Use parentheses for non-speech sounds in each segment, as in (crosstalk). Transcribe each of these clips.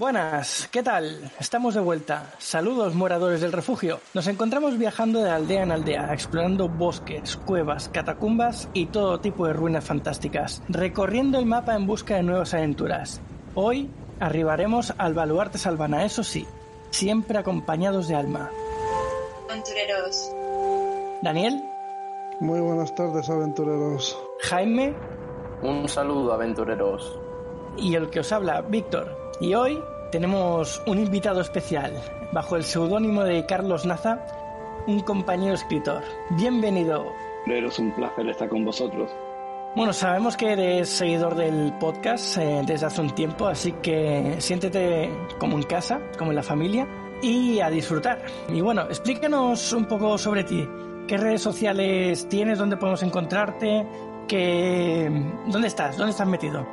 Buenas, ¿qué tal? Estamos de vuelta. Saludos, moradores del refugio. Nos encontramos viajando de aldea en aldea, explorando bosques, cuevas, catacumbas y todo tipo de ruinas fantásticas, recorriendo el mapa en busca de nuevas aventuras. Hoy arribaremos al baluarte Salvana, eso sí, siempre acompañados de Alma. Aventureros. Daniel, Muy buenas tardes, aventureros. Jaime Un saludo, aventureros. y el que os habla, Víctor. Y hoy tenemos un invitado especial, bajo el seudónimo de Carlos Naza, un compañero escritor. Bienvenido. Pero es un placer estar con vosotros. Bueno, sabemos que eres seguidor del podcast eh, desde hace un tiempo, así que siéntete como en casa, como en la familia, y a disfrutar. Y bueno, explícanos un poco sobre ti. ¿Qué redes sociales tienes? ¿Dónde podemos encontrarte? ¿Qué... ¿Dónde estás? ¿Dónde estás metido?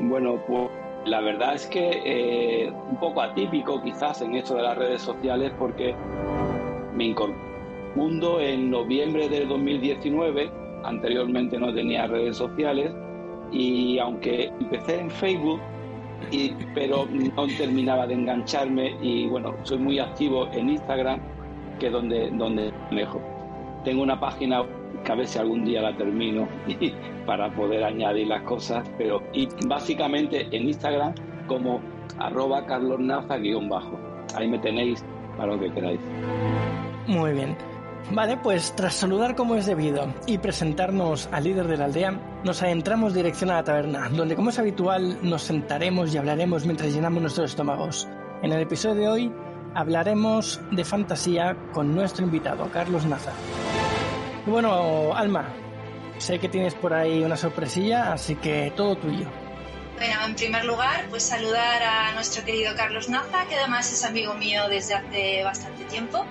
Bueno, pues la verdad es que eh, un poco atípico quizás en esto de las redes sociales porque me incorporé en noviembre del 2019, anteriormente no tenía redes sociales y aunque empecé en Facebook, pero no terminaba de engancharme y bueno, soy muy activo en Instagram, que es donde, donde mejor. Tengo una página que a si algún día la termino (laughs) para poder añadir las cosas, pero y básicamente en Instagram como arroba carlosnaza-bajo. Ahí me tenéis para lo que queráis. Muy bien. Vale, pues tras saludar como es debido y presentarnos al líder de la aldea, nos adentramos dirección a la taberna, donde como es habitual nos sentaremos y hablaremos mientras llenamos nuestros estómagos. En el episodio de hoy hablaremos de fantasía con nuestro invitado, Carlos Naza. Bueno, Alma, sé que tienes por ahí una sorpresilla, así que todo tuyo. Bueno, en primer lugar, pues saludar a nuestro querido Carlos Naza, que además es amigo mío desde hace bastante tiempo.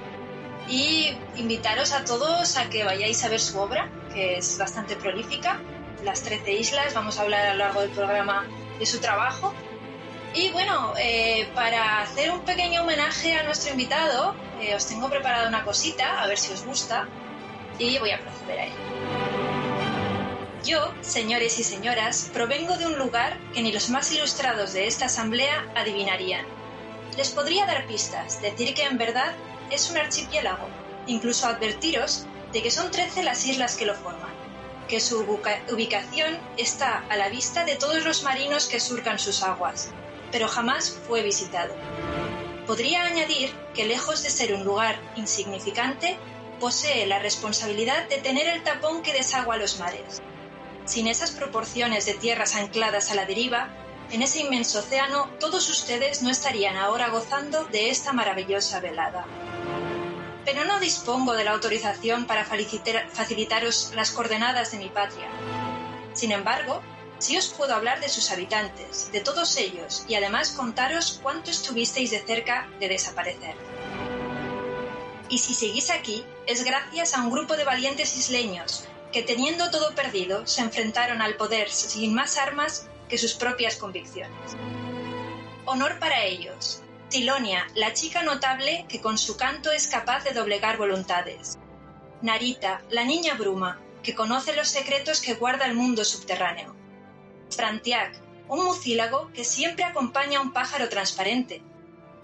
Y invitaros a todos a que vayáis a ver su obra, que es bastante prolífica. Las Trece Islas, vamos a hablar a lo largo del programa de su trabajo. Y bueno, eh, para hacer un pequeño homenaje a nuestro invitado, eh, os tengo preparada una cosita, a ver si os gusta, y voy a proceder a ello. Yo, señores y señoras, provengo de un lugar que ni los más ilustrados de esta asamblea adivinarían. Les podría dar pistas, decir que en verdad es un archipiélago, incluso advertiros de que son 13 las islas que lo forman, que su ubica- ubicación está a la vista de todos los marinos que surcan sus aguas, pero jamás fue visitado. Podría añadir que lejos de ser un lugar insignificante, posee la responsabilidad de tener el tapón que desagua los mares. Sin esas proporciones de tierras ancladas a la deriva, en ese inmenso océano todos ustedes no estarían ahora gozando de esta maravillosa velada. Pero no dispongo de la autorización para facilitaros las coordenadas de mi patria. Sin embargo, sí os puedo hablar de sus habitantes, de todos ellos, y además contaros cuánto estuvisteis de cerca de desaparecer. Y si seguís aquí, es gracias a un grupo de valientes isleños que, teniendo todo perdido, se enfrentaron al poder sin más armas que sus propias convicciones. Honor para ellos. Tilonia, la chica notable que con su canto es capaz de doblegar voluntades. Narita, la niña bruma, que conoce los secretos que guarda el mundo subterráneo. Frantiac, un mucílago que siempre acompaña a un pájaro transparente.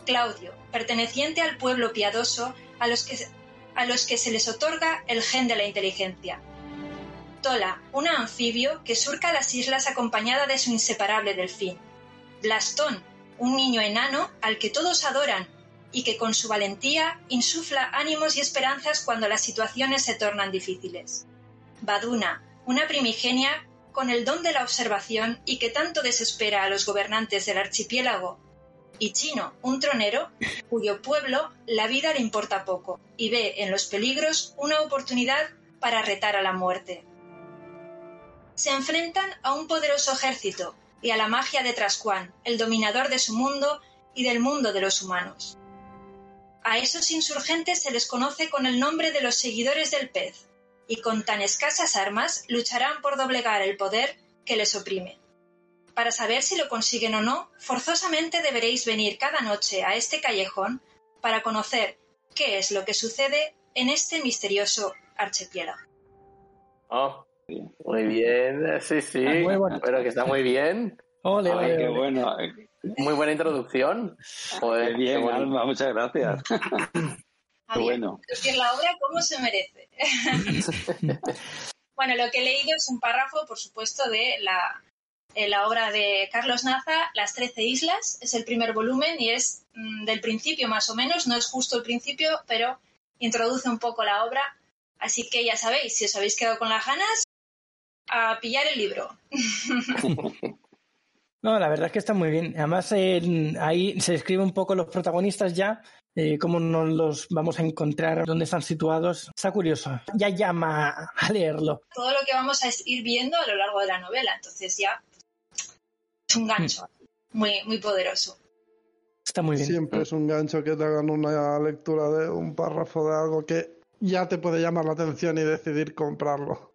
Claudio, perteneciente al pueblo piadoso a los que, a los que se les otorga el gen de la inteligencia. Tola, una anfibio que surca las islas acompañada de su inseparable delfín. Blastón, un niño enano al que todos adoran y que con su valentía insufla ánimos y esperanzas cuando las situaciones se tornan difíciles. Baduna, una primigenia con el don de la observación y que tanto desespera a los gobernantes del archipiélago. Y Chino, un tronero cuyo pueblo la vida le importa poco y ve en los peligros una oportunidad para retar a la muerte. Se enfrentan a un poderoso ejército y a la magia de Trascuán, el dominador de su mundo y del mundo de los humanos. A esos insurgentes se les conoce con el nombre de los seguidores del pez, y con tan escasas armas lucharán por doblegar el poder que les oprime. Para saber si lo consiguen o no, forzosamente deberéis venir cada noche a este callejón para conocer qué es lo que sucede en este misterioso archipiélago. Oh, muy bien, sí, sí. Ah, muy bueno. Pero que está muy bien. Ole, Ay, ole, qué ole. bueno. Muy buena introducción. Joder, bien, Alma, muchas gracias. (laughs) Qué bueno. Decir la obra como se merece. (laughs) bueno, lo que he leído es un párrafo, por supuesto, de la, la obra de Carlos Naza, Las Trece Islas. Es el primer volumen y es mm, del principio más o menos. No es justo el principio, pero introduce un poco la obra. Así que ya sabéis, si os habéis quedado con las ganas, a pillar el libro. (laughs) No, la verdad es que está muy bien. Además, ahí se escribe un poco los protagonistas ya, eh, cómo nos los vamos a encontrar, dónde están situados. Está curioso. Ya llama a leerlo. Todo lo que vamos a ir viendo a lo largo de la novela. Entonces ya es un gancho mm. muy, muy poderoso. Está muy bien. Siempre es un gancho que te hagan una lectura de un párrafo de algo que ya te puede llamar la atención y decidir comprarlo.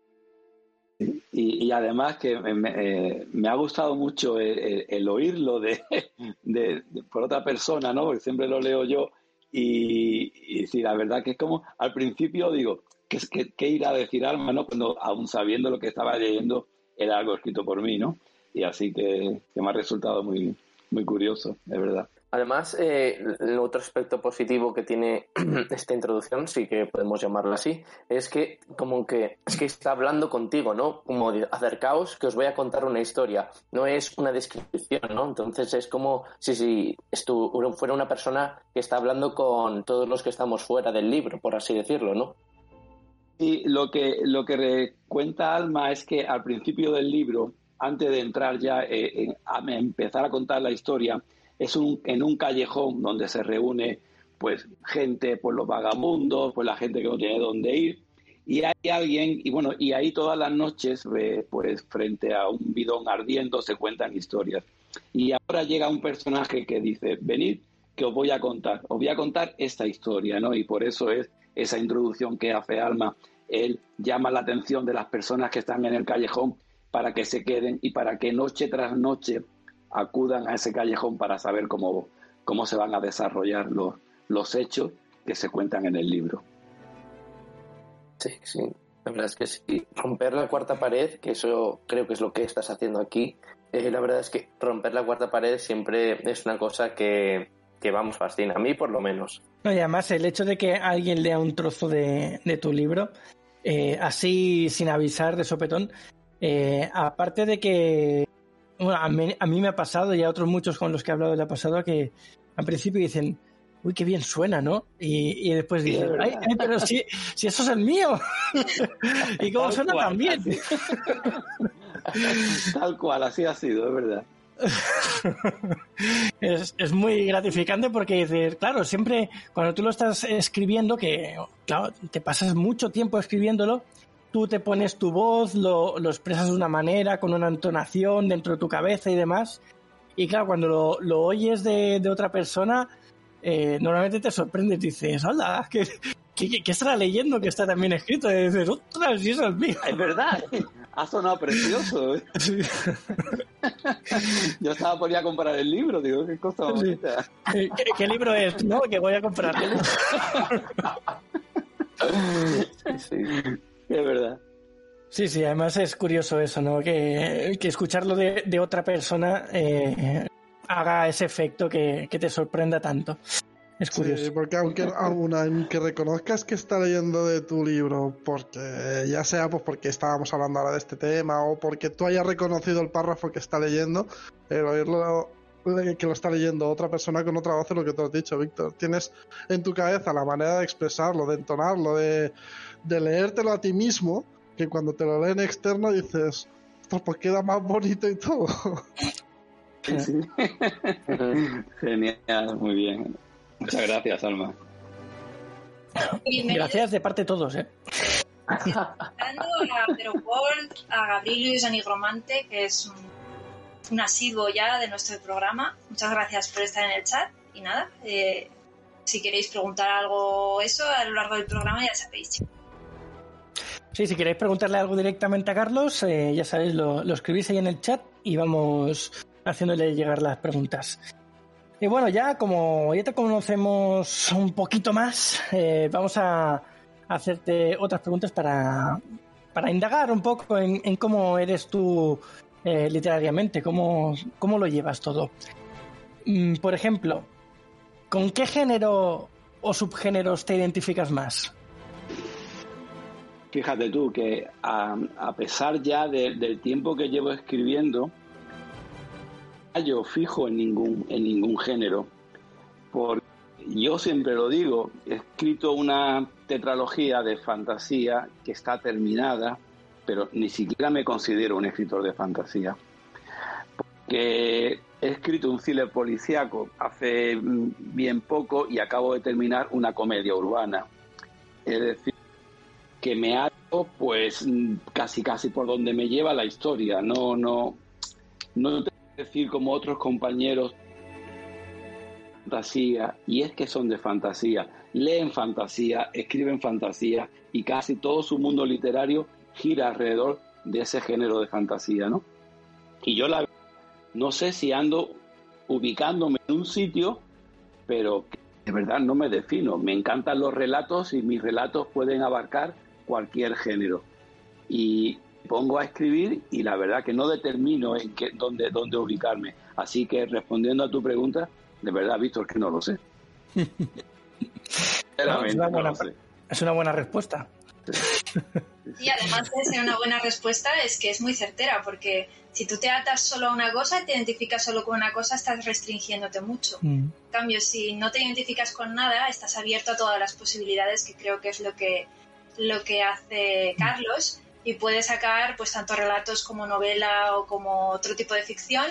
Y, además que me, eh, ha gustado mucho el, oírlo (laughs) de, por otra persona, ¿no? Porque siempre lo leo yo y, sí, la verdad que es como, al principio digo, ¿qué, qué, irá a decir Alma, no? Cuando aún sabiendo lo que estaba leyendo era algo escrito por mí, ¿no? Y así que, que me ha resultado muy, muy curioso, es verdad. Además, eh, el otro aspecto positivo que tiene (clears throat) esta introducción, sí que podemos llamarla así, es que como que es que está hablando contigo, ¿no? Como de acercaos que os voy a contar una historia, no es una descripción, ¿no? Entonces es como si, si fuera una persona que está hablando con todos los que estamos fuera del libro, por así decirlo, ¿no? Y lo que, lo que cuenta Alma es que al principio del libro, antes de entrar ya eh, a empezar a contar la historia, es un, en un callejón donde se reúne pues gente, pues los vagabundos, pues la gente que no tiene dónde ir. Y hay alguien, y bueno, y ahí todas las noches, pues frente a un bidón ardiendo, se cuentan historias. Y ahora llega un personaje que dice, venid, que os voy a contar, os voy a contar esta historia, ¿no? Y por eso es esa introducción que hace Alma. Él llama la atención de las personas que están en el callejón para que se queden y para que noche tras noche acudan a ese callejón para saber cómo, cómo se van a desarrollar los, los hechos que se cuentan en el libro. Sí, sí. La verdad es que sí. Romper la cuarta pared, que eso creo que es lo que estás haciendo aquí, eh, la verdad es que romper la cuarta pared siempre es una cosa que, que vamos, fascina. A mí, por lo menos. No, y además, el hecho de que alguien lea un trozo de, de tu libro, eh, así sin avisar de sopetón, eh, aparte de que bueno, a mí, me ha pasado y a otros muchos con los que he hablado le ha pasado que al principio dicen, uy, qué bien suena, ¿no? Y, después dicen, ay, pero si, si, eso es el mío. (laughs) y cómo suena también. (laughs) Tal cual, así ha sido, es verdad. (laughs) es, es, muy gratificante porque dices, claro, siempre cuando tú lo estás escribiendo, que claro, te pasas mucho tiempo escribiéndolo, tú te pones tu voz, lo, lo, expresas de una manera, con una entonación dentro de tu cabeza y demás. Y claro, cuando lo, lo oyes de, de, otra persona, eh, normalmente te sorprende y dices, hola, ¿qué, qué, qué estará leyendo que está también escrito? Y dices, ostras, si eso es mío. Es verdad, ha sonado precioso. ¿eh? Yo estaba por ir a comprar el libro, digo, qué cosa bonita. ¿Qué, ¿Qué, libro es? No, que voy a comprar. (laughs) sí, sí. Es verdad. Sí, sí, además es curioso eso, ¿no? Que, que escucharlo de, de otra persona eh, haga ese efecto que, que, te sorprenda tanto. Es curioso. Sí, porque aunque, aunque reconozcas que está leyendo de tu libro, porque ya sea pues porque estábamos hablando ahora de este tema o porque tú hayas reconocido el párrafo que está leyendo, el oírlo que lo está leyendo otra persona con otra voz lo que te has dicho, Víctor. Tienes en tu cabeza la manera de expresarlo, de entonarlo, de, de leértelo a ti mismo, que cuando te lo leen externo dices, pues queda más bonito y todo. (laughs) (laughs) Genial, muy bien. Muchas gracias, Alma. Gracias de parte de todos, ¿eh? (laughs) a Pedro a Gabriel a Nigromante, que es un, un, asiduo ya de nuestro programa. Muchas gracias por estar en el chat. Y nada, eh, si queréis preguntar algo eso a lo largo del programa, ya sabéis. Sí, si queréis preguntarle algo directamente a Carlos, eh, ya sabéis, lo, lo, escribís ahí en el chat y vamos haciéndole llegar las preguntas. Y bueno, ya como ya te conocemos un poquito más, eh, vamos a hacerte otras preguntas para, para indagar un poco en, en cómo eres tú eh, literariamente, cómo, cómo lo llevas todo. mm, por ejemplo, ¿con qué género o subgéneros te identificas más? Fíjate tú que a, pesar ya del tiempo que llevo escribiendo, yo fijo en ningún, en ningún género. Porque yo siempre lo digo, he escrito una tetralogía de fantasía que está terminada, pero ni siquiera me considero un escritor de fantasía. Porque he escrito un thriller policíaco hace mm, bien poco y acabo de terminar una comedia urbana. Es decir, que me hago pues mm, casi casi por donde me lleva la historia. No, no, no te decir como otros compañeros fantasía y es que son de fantasía, leen fantasía, escriben fantasía y casi todo su mundo literario gira alrededor de ese género de fantasía, ¿no? Y yo la no sé si ando ubicándome en un sitio, pero de verdad no me defino. Me encantan los relatos y mis relatos pueden abarcar cualquier género. Y pongo a escribir y la verdad que no determino en qué, dónde, dónde ubicarme. Así que respondiendo a tu pregunta, de verdad, Víctor, que no lo sé. (laughs) es, una buena, es una buena respuesta. Y además de ser una buena respuesta es que es muy certera, porque si tú te atas solo a una cosa, te identificas solo con una cosa, estás restringiéndote mucho. Mm. En cambio, si no te identificas con nada, estás abierto a todas las posibilidades, que creo que es lo que, lo que hace Carlos, y puede sacar pues tanto relatos como novela o como otro tipo de ficción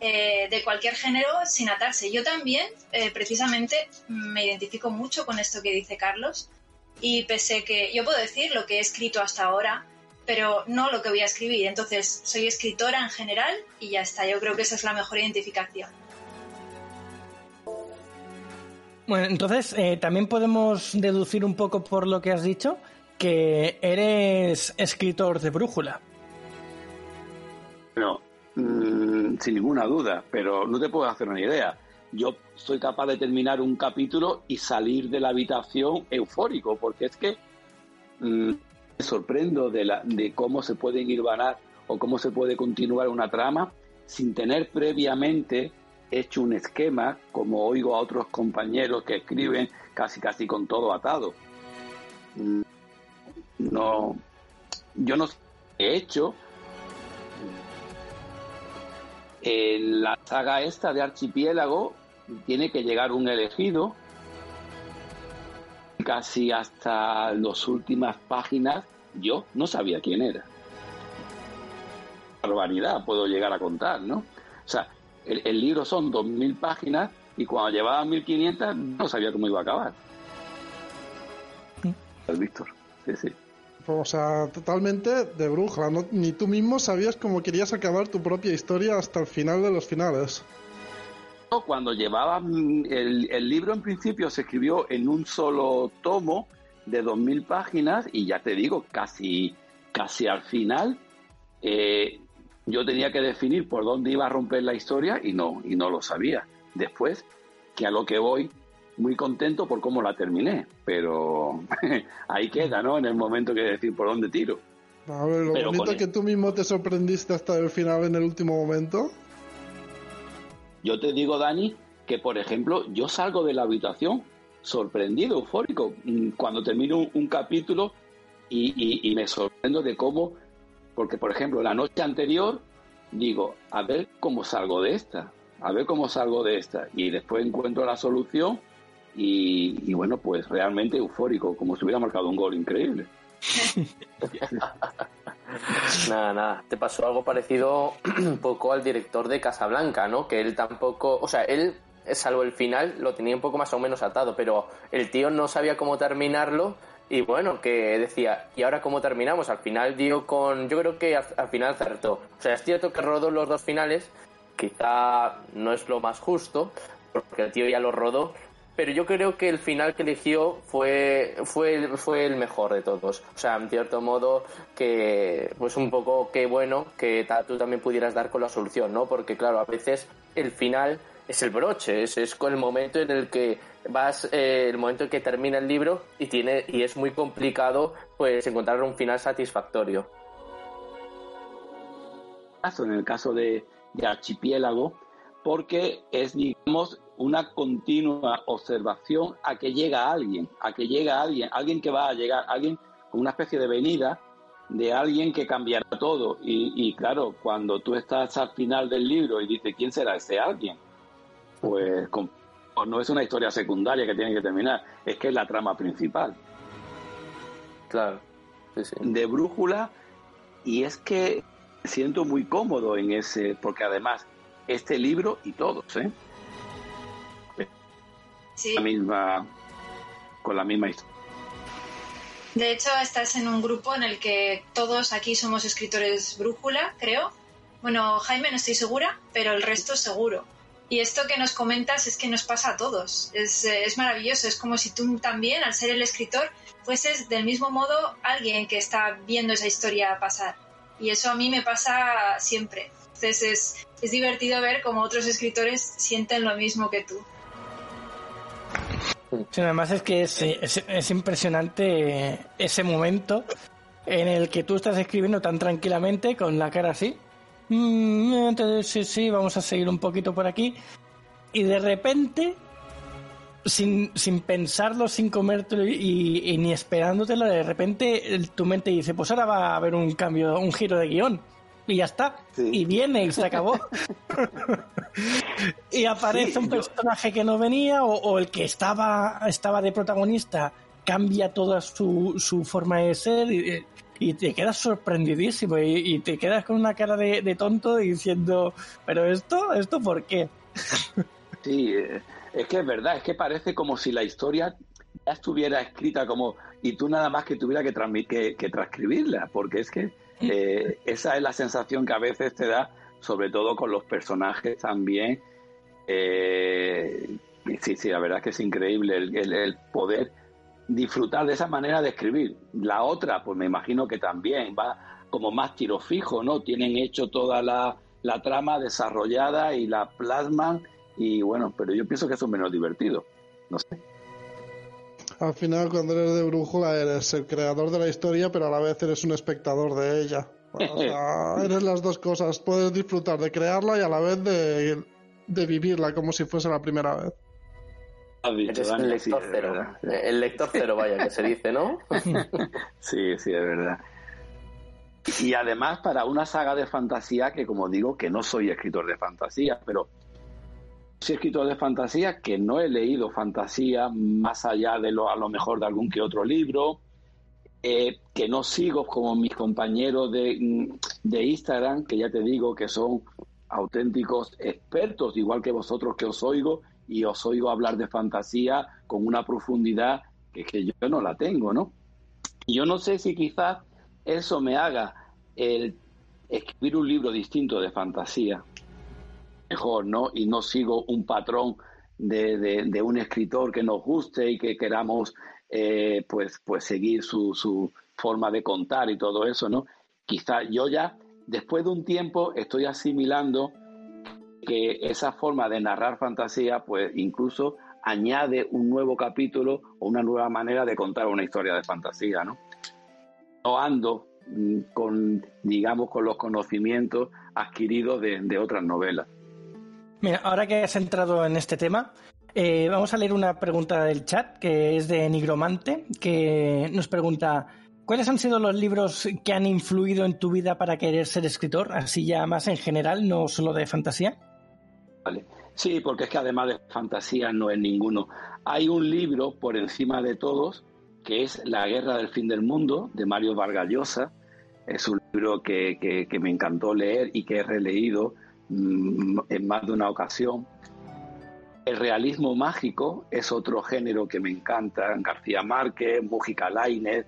eh, de cualquier género sin atarse. Yo también, eh, precisamente, me identifico mucho con esto que dice Carlos y pese que yo puedo decir lo que he escrito hasta ahora, pero no lo que voy a escribir. Entonces, soy escritora en general y ya está. Yo creo que esa es la mejor identificación. Bueno, entonces eh, también podemos deducir un poco por lo que has dicho que eres escritor de brújula. No, Mm, sin ninguna duda, pero no te puedo hacer una idea. Yo soy capaz de terminar un capítulo y salir de la habitación eufórico, porque es que mm, me sorprendo de, la, de cómo se puede ganar o cómo se puede continuar una trama sin tener previamente hecho un esquema, como oigo a otros compañeros que escriben casi casi con todo atado. Mm, no, yo no he hecho, en la saga esta de Archipiélago tiene que llegar un elegido casi hasta las últimas páginas yo no sabía quién era. Barbaridad puedo llegar a contar, ¿no? O sea, el, libro son 2.000 páginas y cuando llevaba 1.500 no sabía cómo iba a acabar. El Víctor, sí, sí. O sea, totalmente de bruja. Ni tú mismo sabías cómo querías acabar tu propia historia hasta el final de los finales. Cuando llevaba mm, el, libro en principio se escribió en un solo tomo de 2.000 páginas y ya te digo, casi, casi al final eh, yo tenía que definir por dónde iba a romper la historia y no, y no lo sabía. Después, que a lo que voy, muy contento por cómo la terminé, pero (laughs) ahí queda, ¿no? En el momento que decir por dónde tiro. A ver, lo bonito es que tú mismo te sorprendiste hasta el final en el último momento. Yo te digo, Dani, que por ejemplo, yo salgo de la habitación sorprendido, eufórico, mm, cuando termino un, capítulo y, y me sorprendo de cómo, porque por ejemplo, la noche anterior digo, a ver cómo salgo de esta, a ver cómo salgo de esta, y después encuentro la solución y, bueno, pues realmente eufórico, como si hubiera marcado un gol increíble. (laughs) nada, nada. Te pasó algo parecido (clears throat) un poco al director de Casablanca, ¿no? Que él tampoco, o sea, él, salvo el final, lo tenía un poco más o menos atado, pero el tío no sabía cómo terminarlo y bueno, que decía, ¿y ahora cómo terminamos? Al final dio con, yo creo que al, al final acertó. O sea, es cierto que rodó los dos finales, quizá no es lo más justo, porque el tío ya lo rodó, pero yo creo que el final que eligió fue, fue, fue el mejor de todos. O sea, en cierto modo, que pues un poco qué bueno que tú también pudieras dar con la solución, ¿no? Porque claro, a veces el final es el broche, es, es el momento en el que vas, eh, el momento en que termina el libro y tiene, y es muy complicado pues encontrar un final satisfactorio. En el caso de, de Archipiélago, porque es, digamos, una continua observación a que llega alguien, a que llega alguien, alguien que va a llegar, alguien con una especie de venida de alguien que cambiará todo. Y, claro, cuando tú estás al final del libro y dices, ¿quién será ese alguien? Pues, pues, no es una historia secundaria que tiene que terminar, es que es la trama principal. Claro. De brújula, y es que siento muy cómodo en ese, porque además, este libro y todos, ¿eh? Sí. La misma, con la misma historia. De hecho, estás en un grupo en el que todos aquí somos escritores brújula, creo. Bueno, Jaime no estoy segura, pero el resto seguro. Y esto que nos comentas es que nos pasa a todos. Es, eh, es, maravilloso. Es como si tú también, al ser el escritor, fueses del mismo modo alguien que está viendo esa historia pasar. Y eso a mí me pasa siempre. Entonces es, es divertido ver cómo otros escritores sienten lo mismo que tú. Sí, además es que es, es, impresionante ese momento en el que tú estás escribiendo tan tranquilamente con la cara así. Mm, entonces, sí, sí, vamos a seguir un poquito por aquí. Y de repente, sin, sin pensarlo, sin comértelo y, y, ni esperándotelo, de repente tu mente dice, pues ahora va a haber un cambio, un giro de guion y ya está. Y viene y se acabó. (laughs) y aparece un personaje que no venía o, el que estaba, estaba de protagonista cambia toda su, su forma de ser y, te quedas sorprendidísimo y, te quedas con una cara de, tonto diciendo, pero esto, esto por qué? (laughs) sí, eh, es que es verdad, es que parece como si la historia ya estuviera escrita como y tú nada más que tuviera que, que, que transcribirla, porque es que eh, esa es la sensación que a veces te da, sobre todo con los personajes también. Eh, sí, sí, la verdad es que es increíble el, poder disfrutar de esa manera de escribir. La otra, pues me imagino que también va como más tiro fijo, ¿no? Tienen hecho toda la, la trama desarrollada y la plasman y bueno, pero yo pienso que eso es menos divertido. No sé. Al final, cuando eres de brújula, eres el creador de la historia, pero a la vez eres un espectador de ella. O sea, (laughs) eres las dos cosas. Puedes disfrutar de crearla y a la vez de, vivirla como si fuese la primera vez. eres el lector cero. El lector cero, vaya, que se dice, ¿no? (laughs) sí, sí, es verdad. Y además para una saga de fantasía que, como digo, que no soy escritor de fantasía, pero soy escritor de fantasía que no he leído fantasía más allá de lo a lo mejor de algún que otro libro, eh, que no sigo como mis compañeros de, de Instagram, que ya te digo que son auténticos expertos, igual que vosotros que os oigo, y os oigo hablar de fantasía con una profundidad que, que yo no la tengo, ¿no? Yo no sé si quizás eso me haga el escribir un libro distinto de fantasía, mejor, ¿no? Y no sigo un patrón de, de, un escritor que nos guste y que queramos eh, pues, pues seguir su, su forma de contar y todo eso, ¿no? Quizá yo ya, después de un tiempo, estoy asimilando que esa forma de narrar fantasía, pues incluso añade un nuevo capítulo o una nueva manera de contar una historia de fantasía, ¿no? No ando mm, con, digamos, con los conocimientos adquiridos de, de otras novelas. Mira, ahora que has entrado en este tema, eh, vamos a leer una pregunta del chat que es de Nigromante, que nos pregunta, ¿cuáles han sido los libros que han influido en tu vida para querer ser escritor? Así ya más en general, no solo de fantasía. Vale. Sí, porque es que además de fantasía no es ninguno. Hay un libro por encima de todos que es La guerra del fin del mundo de Mario Vargas Llosa. Es un libro que, que me encantó leer y que he releído en más de una ocasión. El realismo mágico es otro género que me encanta, García Márquez, Mujica Lainez,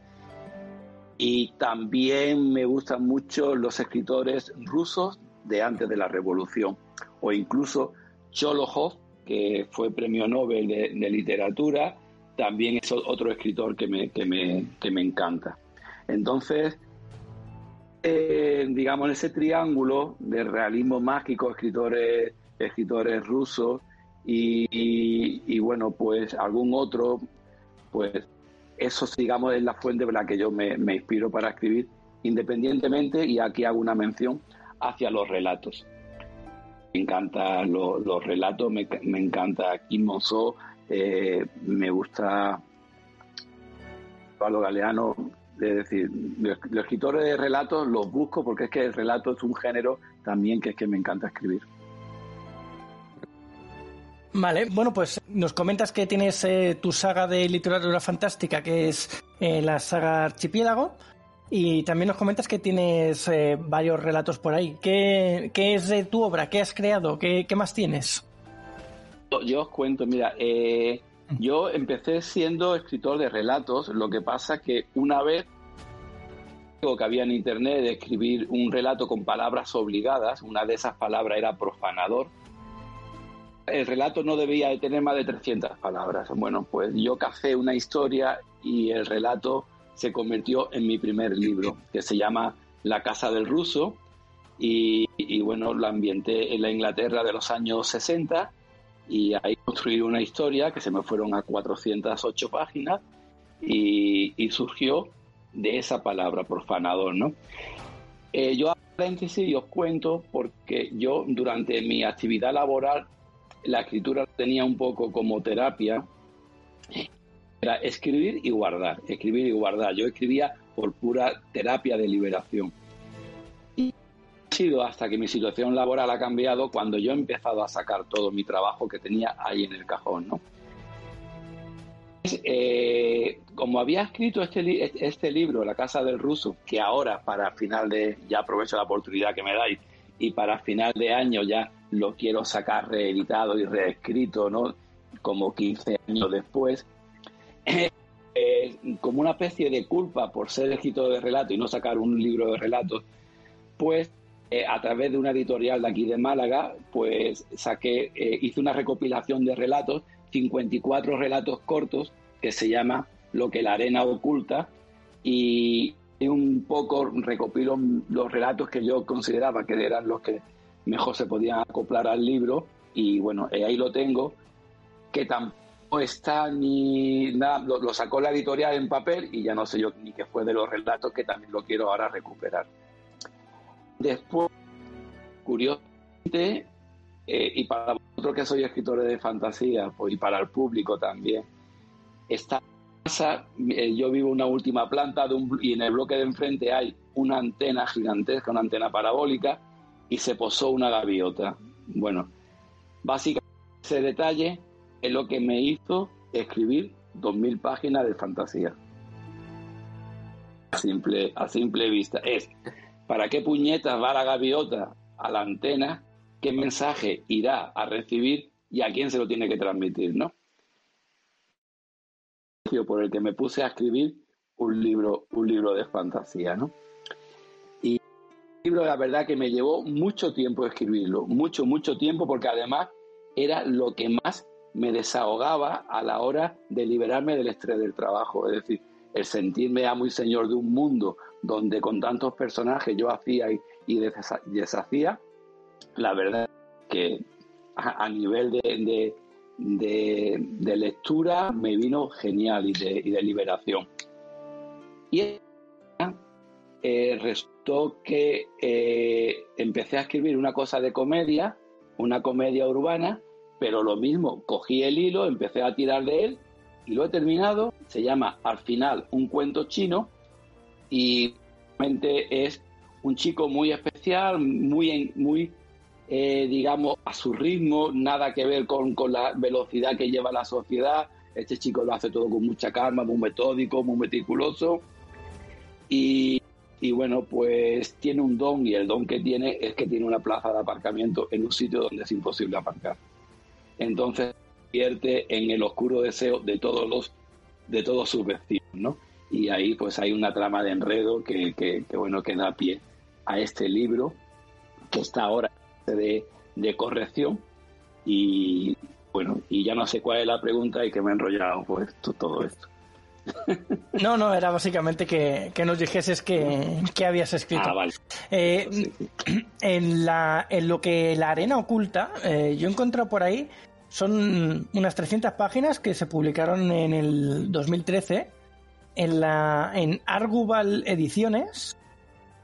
y también me gustan mucho los escritores rusos de antes de la revolución, o incluso Cholohov, que fue premio Nobel de, literatura, también es otro escritor que me, que me, que me encanta. Entonces, eh, digamos, en ese triángulo de realismo mágico, escritores, escritores rusos y, bueno, pues algún otro, pues eso, digamos, es la fuente de la que yo me, inspiro para escribir, independientemente, y aquí hago una mención, hacia los relatos. Me encantan los relatos, me, encanta Kim Monzó, eh, me gusta Pablo Galeano, es decir, los, escritores de relatos los busco porque es que el relato es un género también que es que me encanta escribir. Vale, bueno, pues nos comentas que tienes eh, tu saga de literatura fantástica, que es eh, la saga Archipiélago, y también nos comentas que tienes eh, varios relatos por ahí. ¿Qué, es de tu obra? ¿Qué has creado? ¿Qué, más tienes? Yo os cuento, mira, (laughs) yo empecé siendo escritor de relatos, lo que pasa que una vez que había en internet de escribir un relato con palabras obligadas, una de esas palabras era profanador, el relato no debía de tener más de 300 palabras. Bueno, pues yo café una historia y el relato se convirtió en mi primer libro, que se llama La Casa del Ruso, y, y bueno, lo ambienté en la Inglaterra de los años 60 y ahí construí una historia que se me fueron a 408 páginas y, surgió de esa palabra, profanador, ¿no? Eh, yo paréntesis os cuento porque yo durante mi actividad laboral la escritura tenía un poco como terapia, era escribir y guardar, escribir y guardar. Yo escribía por pura terapia de liberación sido hasta que mi situación laboral ha cambiado cuando yo he empezado a sacar todo mi trabajo que tenía ahí en el cajón, ¿no? Eh, como había escrito este, este libro, La Casa del Ruso, que ahora para final de, ya aprovecho la oportunidad que me dais, y para final de año ya lo quiero sacar reeditado y reescrito, ¿no? Como 15 años después, (clears throat) eh, como una especie de culpa por ser escritor de relato y no sacar un libro de relatos, pues eh, a través de una editorial de aquí de Málaga, pues saqué, eh, hice una recopilación de relatos, 54 relatos cortos, que se llama Lo que la arena oculta, y un poco recopilo los relatos que yo consideraba que eran los que mejor se podían acoplar al libro, y bueno, eh, ahí lo tengo, que tampoco está ni nada, lo, lo sacó la editorial en papel y ya no sé yo ni qué fue de los relatos, que también lo quiero ahora recuperar. Después, curiosamente, eh, y para vosotros que sois escritores de fantasía, pues, y para el público también, esta casa, eh, yo vivo una última planta y en el bloque de enfrente hay una antena gigantesca, una antena parabólica, y se posó una gaviota. Bueno, básicamente ese detalle es lo que me hizo escribir 2.000 páginas de fantasía. simple, a simple vista. Es ¿Para qué puñetas va la gaviota a la antena? ¿Qué mensaje irá a recibir y a quién se lo tiene que transmitir, no? Por el que me puse a escribir un libro, un libro de fantasía, ¿no? Y el libro, la verdad, que me llevó mucho tiempo escribirlo, mucho, mucho tiempo, porque además era lo que más me desahogaba a la hora de liberarme del estrés del trabajo. Es decir, el sentirme amo y señor de un mundo donde con tantos personajes yo hacía y, deshacía, la verdad que a, nivel de, lectura me vino genial y de, y de liberación. Y eh, resultó que eh, empecé a escribir una cosa de comedia, una comedia urbana, pero lo mismo, cogí el hilo, empecé a tirar de él y lo he terminado. Se llama Al final un cuento chino y realmente es un chico muy especial, muy, muy eh, digamos, a su ritmo, nada que ver con, la velocidad que lleva la sociedad. Este chico lo hace todo con mucha calma, muy metódico, muy meticuloso. Y, y, bueno, pues tiene un don y el don que tiene es que tiene una plaza de aparcamiento en un sitio donde es imposible aparcar. Entonces, convierte en el oscuro deseo de todos los de todos sus vecinos, ¿no? Y ahí pues hay una trama de enredo que, que, bueno que da pie a este libro que está ahora de, de corrección y bueno y ya no sé cuál es la pregunta y que me he enrollado pues todo esto (laughs) no, no, era básicamente que, que nos dijeses que, que, habías escrito. Ah, vale. Eh, (clears throat) en, la, en lo que la arena oculta, eh, yo he encontrado por ahí, son unas 300 páginas que se publicaron en el 2013 en, la, en Argubal Ediciones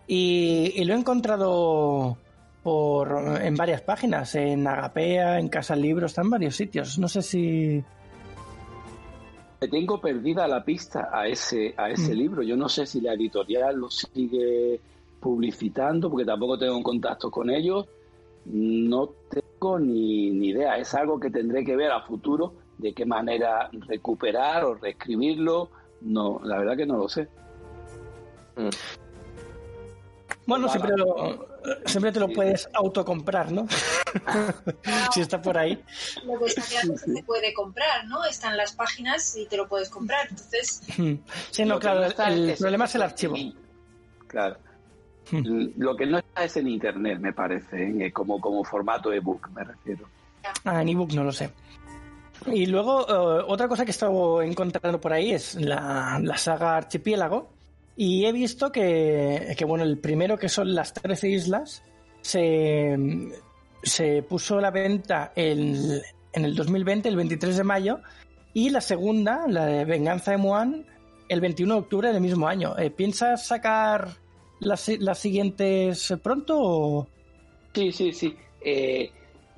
y, lo he encontrado por en varias páginas, en Agapea, en Casa Libro, está en varios sitios. No sé si tengo perdida la pista a ese a ese Mm. libro. Yo no sé si la editorial lo sigue publicitando porque tampoco tengo contacto con ellos. No tengo ni, ni idea. Es algo que tendré que ver a futuro de qué manera recuperar o reescribirlo. No, la verdad que no lo sé. Mm. Bueno, siempre, lo- siempre te lo Sí. puedes autocomprar, ¿no? (laughs) si está por ahí. Lo que está claro es que se puede comprar, ¿no? Están las páginas y te lo puedes comprar. Entonces, Sí, no, claro, el es- problema es el archivo. Claro. Hmm. Lo que no está es en internet, me parece, ¿eh? como, como formato ebook, me refiero. Ah, en ebook no lo sé. Y luego, eh, otra cosa que he estado encontrando por ahí es la, saga Archipiélago. Y he visto que, que, bueno, el primero, que son las 13 islas, se, se puso a la venta en el 2020, el 23 de mayo. Y la segunda, la de Venganza de Moan, el 21 de octubre del mismo año. Eh, ¿Piensas sacar las, las siguientes pronto o...? Sí, sí, sí. Eh,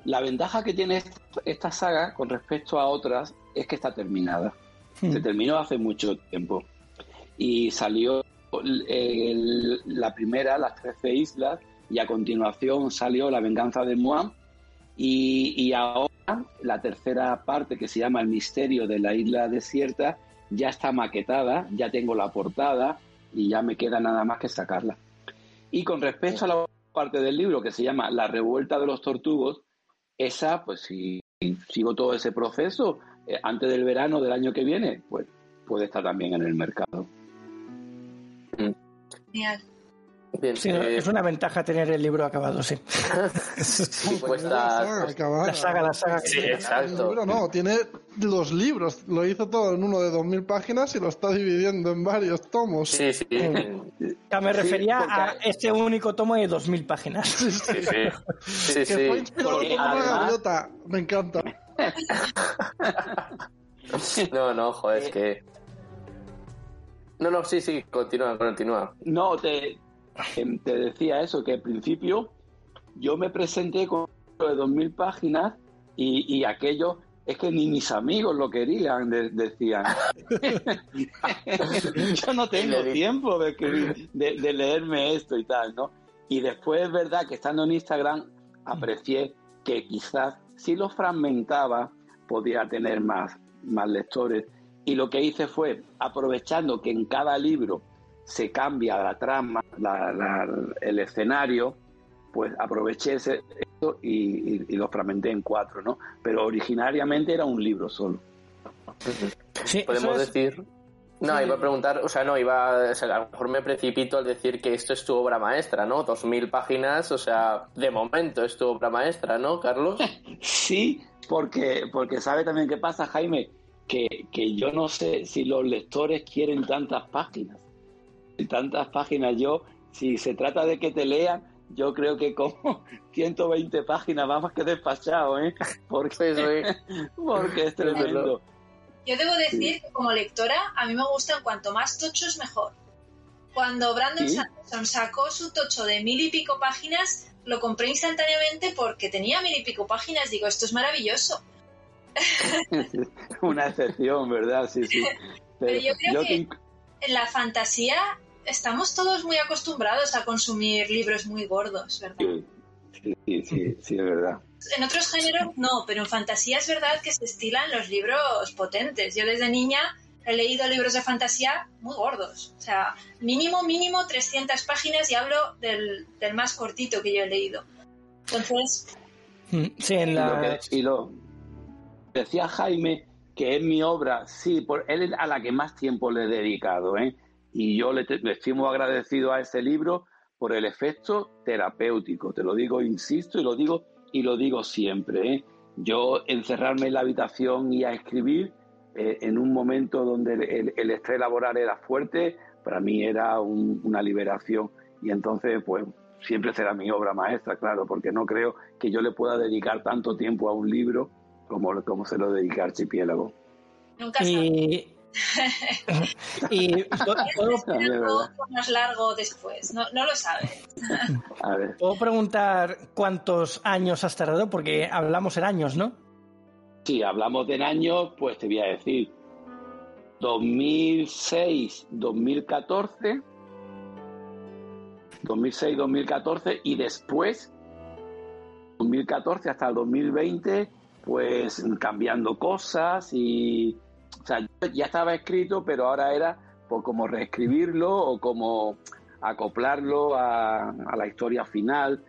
la ventaja que tiene esta, saga con respecto a otras es que está terminada. Hmm. Se terminó hace mucho tiempo. Y salió el- la primera, las 13 islas, y a continuación salió La venganza de Moan. Y, y ahora la tercera parte, que se llama El misterio de la isla desierta, ya está maquetada, ya tengo la portada y ya me queda nada más que sacarla. Y con respecto a la parte del libro que se llama La revuelta de los tortugos, esa, pues si sigo todo ese proceso eh, antes del verano del año que viene, pues puede estar también en el mercado. genial. Bien, Sí, eh, es una ventaja tener el libro acabado, sí. sí, (laughs) Pues cuesta- la saga. La saga, la saga. Sí, El exacto. libro no, tiene los libros. Lo hizo todo en uno de 2.000 páginas y lo está dividiendo en varios tomos. Sí, sí. Ya me refería porque- a este único tomo de 2.000 páginas. (laughs) Sí, sí. Sí, que fue sí. inspirado Porque por una además- gaviota. Me encanta. (laughs) No, no, joder, es que. No, no, sí, sí, continúa, continúa. No, te, (laughs) em, te decía eso, que al principio yo me presenté con de 2.000 páginas y, y aquello es que ni mis amigos lo querían, de- decían. (laughs) yo no tengo tiempo de, escribir- de, de leerme esto y tal, ¿no? Y después es verdad que estando en Instagram aprecié que quizás si lo fragmentaba podía tener más, más lectores. Y lo que hice fue, aprovechando que en cada libro se cambia la trama, la- la- el escenario, pues aproveché ese, esto y, y- y lo fragmenté en cuatro, ¿no? Pero originariamente era un libro solo. Sí, Podemos eso es- decir. No, Sí. iba a preguntar, o sea, no, iba. o sea, a lo mejor me precipito al decir que esto es tu obra maestra, ¿no? Dos mil páginas, o sea, de momento es tu obra maestra, ¿no, Carlos? (laughs) Sí, porque, porque sabe también qué pasa, Jaime, que, que yo no sé si los lectores quieren tantas páginas. Y tantas páginas, yo, si se trata de que te lean, yo creo que como (laughs) 120 páginas vamos que despachado, ¿eh? Porque, Sí, sí. (laughs) porque es tremendo. Yo debo decir que como lectora a mí me gustan cuanto más tochos mejor. Cuando Brandon ¿Sí? Sanderson sacó su tocho de mil y pico páginas, lo compré instantáneamente porque tenía mil y pico páginas. Digo, esto es maravilloso. (laughs) Una excepción, ¿verdad? Sí, sí. Pero yo creo que- En la fantasía estamos todos muy acostumbrados a consumir libros muy gordos, ¿verdad? Sí, sí, sí, sí, es verdad. En otros géneros no, pero en fantasía es verdad que se estilan los libros potentes. Yo desde niña he leído libros de fantasía muy gordos. O sea, mínimo, mínimo 300 páginas y hablo del, del más cortito que yo he leído. Entonces, Mm, Sí, en Y lo, la... que- y lo- decía Jaime que es mi obra, sí, por él es a la que más tiempo le he dedicado, ¿eh? Y yo le, te- le estoy muy agradecido a ese libro por el efecto terapéutico. Te lo digo, insisto, y lo digo y lo digo siempre. ¿eh? Yo encerrarme en la habitación y a escribir eh, en un momento donde el, el- el estrés laboral era fuerte, para mí era un- una liberación. Y entonces, pues, siempre será mi obra maestra, claro, porque no creo que yo le pueda dedicar tanto tiempo a un libro como, como se lo dedica Archipiélago. nunca sabes. (laughs) Y, (laughs) puedo- más largo después, no, no lo sabes. (laughs) A ver. puedo preguntar cuántos años has tardado, porque hablamos en años, ¿no? Si hablamos de años, pues te voy a decir 2006, 2014, 2006, 2014 y después 2014 hasta el 2020, pues cambiando cosas y o sea, ya estaba escrito, pero ahora era por como reescribirlo o como acoplarlo a, a la historia final.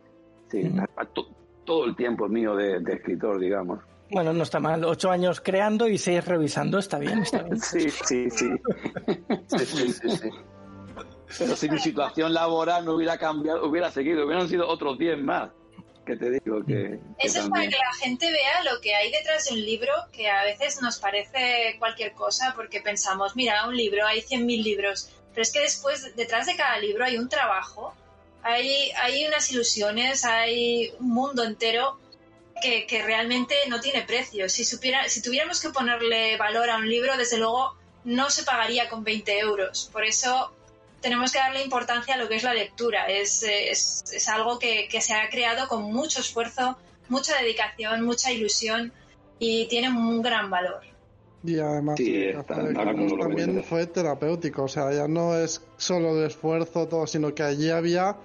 Sí, to- todo el tiempo mío de, de escritor, digamos. Bueno, no está mal. Ocho años creando y seis revisando. Está bien, está bien. Sí, sí, sí. Sí, sí, sí, sí. Pero si mi situación laboral no hubiera cambiado, hubiera seguido, hubieran sido otros 10 más. Que te digo que. que Eso es para que la gente vea lo que hay detrás de un libro, que a veces nos parece cualquier cosa porque pensamos, mira, un libro, hay 100.000 libros, pero es que después, detrás de cada libro hay un trabajo, hay, hay unas ilusiones, hay un mundo entero que, que realmente no tiene precio. Si, supiera, si tuviéramos que ponerle valor a un libro, desde luego no se pagaría con 20 euros. Por eso tenemos que darle importancia a lo que es la lectura. Es, es, es algo que, que se ha creado con mucho esfuerzo, mucha dedicación, mucha ilusión y tiene un gran valor. Y además, Sí, está- lo también fue terapéutico. O sea, ya no es solo el esfuerzo, todo, sino que allí había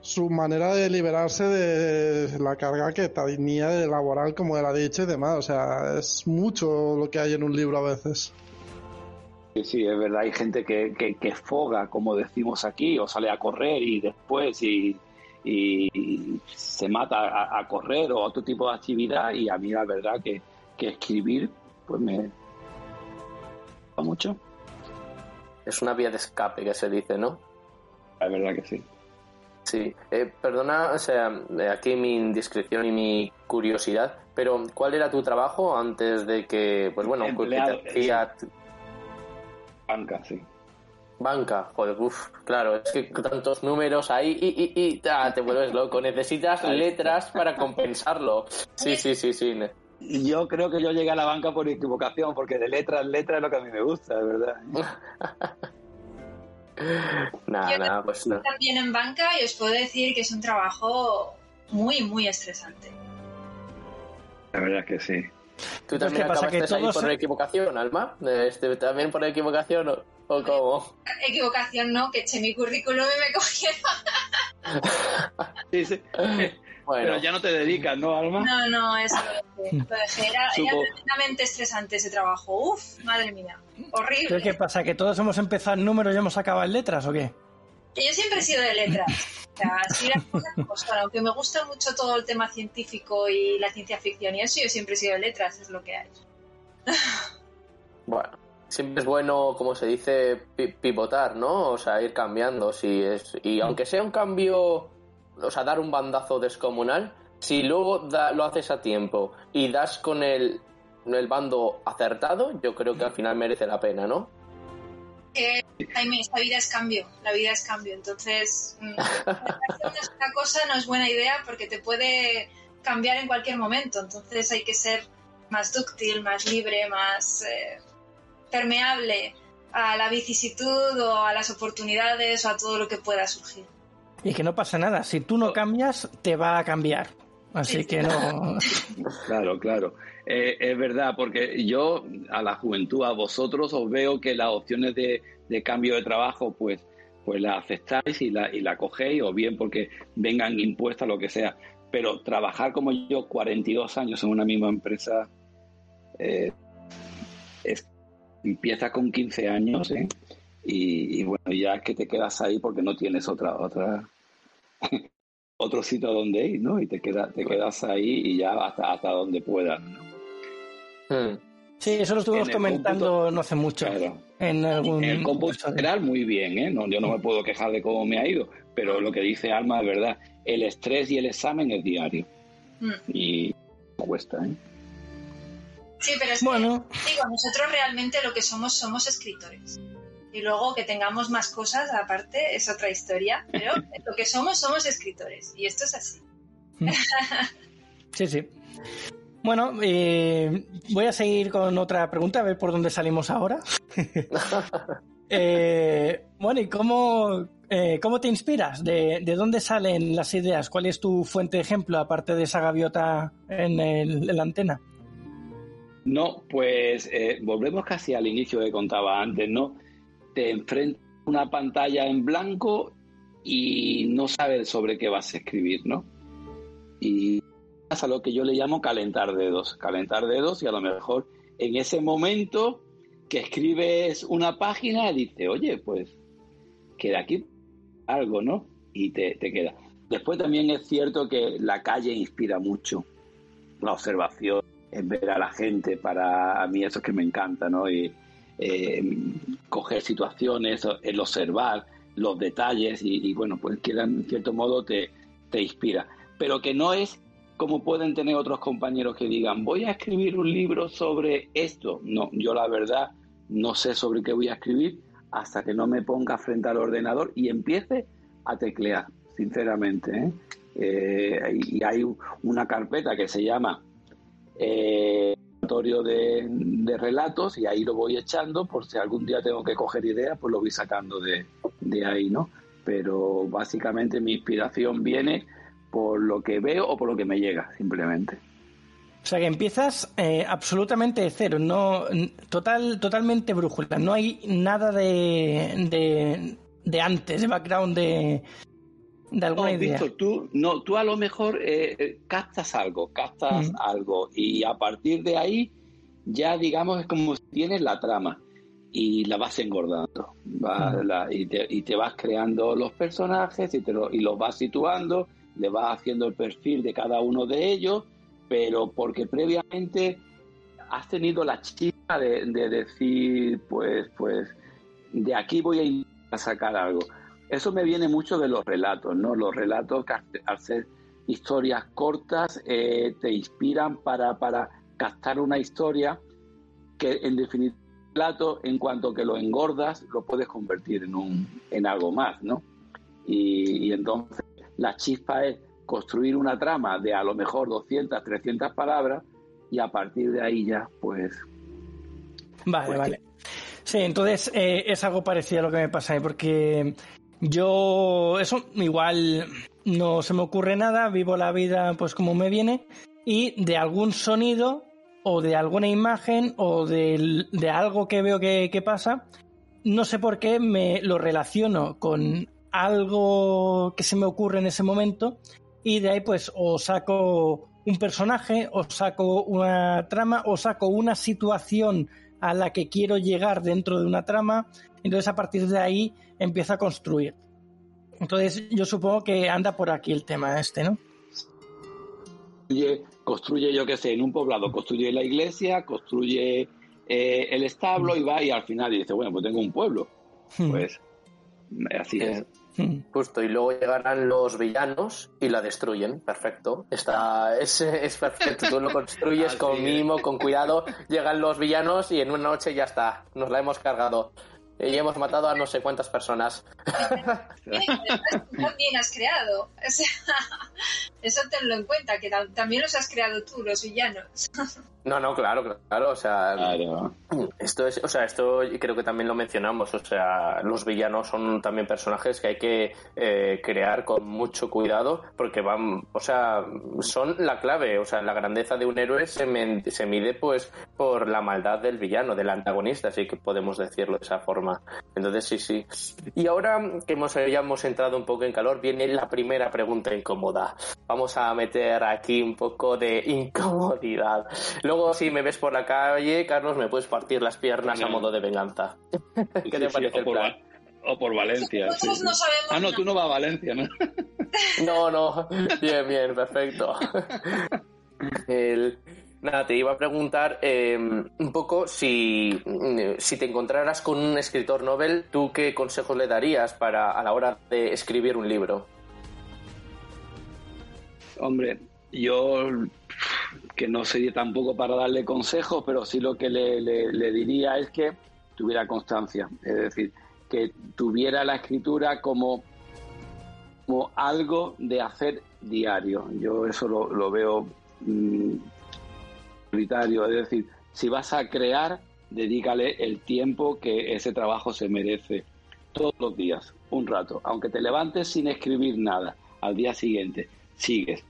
su manera de liberarse de la carga que tenía de laboral, como él ha dicho y demás. O sea, es mucho lo que hay en un libro a veces. Sí, sí, es verdad, hay gente que, que, que foga, como decimos aquí, o sale a correr y después y, y se mata a, a correr o otro tipo de actividad y a mí la verdad que, que escribir pues me gusta mucho, Es una vía de escape que se dice, ¿no? la verdad que sí. Sí, eh, perdona, o sea, eh, aquí mi indiscreción y mi curiosidad, pero ¿cuál era tu trabajo antes de que, pues bueno, pues que te Empleado, hacía Banca, sí. banca? Joder, uff, claro, es que tantos números ahí y, y, y ah, te vuelves loco, necesitas letras para compensarlo. Sí, sí, sí, sí. Yo creo que yo llegué a la banca por equivocación, porque de letra en letra es lo que a mí me gusta, de verdad. (laughs) Nada, nada, pues no. También en banca y os puedo decir que es un trabajo muy, muy estresante. La verdad que sí. ¿Tú también ¿qué pasa? acabaste Que ahí por equivocación, Alma? Este, ¿También por equivocación o, o cómo? Equivocación no, que eché mi currículum y me (laughs) cogieron. Sí, sí. Bueno, Pero ya no te dedicas, ¿no, Alma? No, no, eso lo dejé. Lo dejé. Era, era tremendamente estresante ese trabajo. Uf, madre mía. Horrible. ¿Pero qué pasa? ¿Que todos hemos empezado en números y hemos acabado en letras o qué? Yo siempre he sido de letras. O sea, así las cosas son. Aunque me gusta mucho todo el tema científico y la ciencia ficción y eso, yo siempre he sido de letras, es lo que hay. Bueno, siempre es bueno, como se dice, pi- pivotar, ¿no? O sea, ir cambiando. Si es, y aunque sea un cambio, o sea, dar un bandazo descomunal, si luego lo haces a tiempo y das con el, el bando acertado, yo creo que al final merece la pena, ¿no? Que, Jaime, esta vida es cambio, la vida es cambio. Entonces, mm, (laughs) hacer una cosa no es buena idea porque te puede cambiar en cualquier momento. Entonces hay que ser más dúctil, más libre, más eh, permeable a la vicisitud o a las oportunidades o a todo lo que pueda surgir. Y que no pasa nada. Si tú no cambias, te va a cambiar. Así que no. (laughs) Claro, claro. Eh, es verdad, porque yo a la juventud, a vosotros, os veo que las opciones de, de cambio de trabajo, pues, pues la aceptáis y la, y la cogéis, o bien porque vengan impuestas, lo que sea. Pero trabajar como yo, 42 años en una misma empresa, eh, es, empiezas con 15 años, ¿eh? Y, y bueno, ya es que te quedas ahí porque no tienes otra, otra, (laughs) otro sitio donde ir, ¿no? Y te, queda, te quedas ahí y ya hasta, hasta donde puedas, ¿no? Hmm. Sí, eso lo estuvimos comentando cómputo- no hace mucho. Claro. En algún. El cómputo episodio. general, muy bien, ¿eh? No, yo no me puedo quejar de cómo me ha ido, pero lo que dice Alma es verdad. El estrés y el examen es diario Mm. y cuesta, ¿eh? Sí, pero es Bueno, que, digo, nosotros realmente lo que somos somos escritores. Y luego que tengamos más cosas aparte es otra historia, pero (laughs) lo que somos somos escritores. Y esto es así. sí, sí. Bueno, eh, voy a seguir con otra pregunta, a ver por dónde salimos ahora. (laughs) Eh, bueno, ¿y cómo, eh, cómo te inspiras? ¿De, dónde salen las ideas? ¿Cuál es tu fuente de ejemplo, aparte de esa gaviota en, el, la antena? No, pues volvemos casi al inicio que contaba antes, ¿no? Te enfrentas a una pantalla en blanco y no sabes sobre qué vas a escribir, ¿no? Y a lo que yo le llamo calentar dedos, calentar dedos y a lo mejor en ese momento que escribes una página dice, oye, pues queda aquí algo, ¿no? Y te, queda. Después también es cierto que la calle inspira mucho, la observación, en ver a la gente, para a mí eso es que me encanta, ¿no? Y eh, coger situaciones, el observar los detalles y, bueno, pues que en cierto modo te, te inspira. Pero que no es como pueden tener otros compañeros que digan, voy a escribir un libro sobre esto. No, yo la verdad no sé sobre qué voy a escribir hasta que no me ponga frente al ordenador y empiece a teclear, sinceramente. ¿eh? Eh, y hay una carpeta que se llama eh, de, de, relatos y ahí lo voy echando por si algún día tengo que coger ideas, pues lo voy sacando de, de ahí, ¿no? Pero básicamente mi inspiración viene por lo que veo o por lo que me llega, simplemente. O sea que empiezas eh, absolutamente de cero, no total, totalmente brújula. No hay nada de, de, antes, de background de, de alguna idea. tú, no, tú a lo mejor eh, eh, captas algo, captas algo y a partir de ahí ya digamos es como si tienes la trama y la vas engordando y, te, y, te, vas creando los personajes y, te y los vas situando le vas haciendo el perfil de cada uno de ellos, pero porque previamente has tenido la chispa de, decir, pues, pues, de aquí voy a sacar algo. Eso me viene mucho de los relatos, ¿no? Los relatos que al ser historias cortas eh, te inspiran para, para captar una historia que en definitiva en cuanto que lo engordas lo puedes convertir en un en algo más, ¿no? y entonces la chispa es construir una trama de a lo mejor 200, 300 palabras y a partir de ahí ya, pues... Vale, pues vale. Sí, entonces eh, es algo parecido a lo que me pasa, porque yo, eso igual no se me ocurre nada, vivo la vida pues como me viene y de algún sonido o de alguna imagen o de, de algo que veo que, que, pasa, no sé por qué me lo relaciono con algo que se me ocurre en ese momento y de ahí pues o saco un personaje, o saco una trama, o saco una situación a la que quiero llegar dentro de una trama, entonces a partir de ahí empiezo a construir. Entonces yo supongo que anda por aquí el tema este, ¿no? Construye, construye yo qué sé, en un poblado, construye la iglesia, construye eh, el establo y va y al final dice, bueno, pues tengo un pueblo. Hmm. Pues así es. Justo, y luego llegarán los villanos y la destruyen. Perfecto. Está, es, es perfecto. Tú lo construyes (laughs) con mimo, con cuidado. Llegan los villanos y en una noche ya está. Nos la hemos cargado. Y hemos matado a no sé cuántas personas. (laughs) también has creado. (laughs) eso tenlo en cuenta, que también los has creado tú, los villanos. No, no, claro, claro, o sea, esto es, o sea, esto creo que también lo mencionamos, o sea, los villanos son también personajes que hay que eh, crear con mucho cuidado porque van, o sea, son la clave, o sea, la grandeza de un héroe se, se mide pues por la maldad del villano, del antagonista, así que podemos decirlo de esa forma. Entonces, sí, sí. Y ahora que hemos, ya hemos entrado un poco en calor, viene la primera pregunta incómoda. Vamos a meter aquí un poco de incomodidad. Luego, si me ves por la calle, Carlos, me puedes partir las piernas a modo de venganza. (laughs) ¿Qué te parece o, por o por Valencia. ah, no, tú no vas a Valencia, ¿no? (laughs) no, no. Bien, bien, perfecto. (laughs) Nada, te iba a preguntar em, un poco si, si te encontraras con un escritor novel, ¿tú qué consejos le darías para a la hora de escribir un libro? Hombre, yo que no sería tampoco para darle consejos, pero sí lo que le, diría es que tuviera constancia, es decir, que tuviera la escritura como, como algo de hacer diario. Yo eso lo, veo mm, prioritario. Es decir, si vas a crear, dedícale el tiempo que ese trabajo se merece. Todos los días, un rato. Aunque te levantes sin escribir nada, al día siguiente sigues.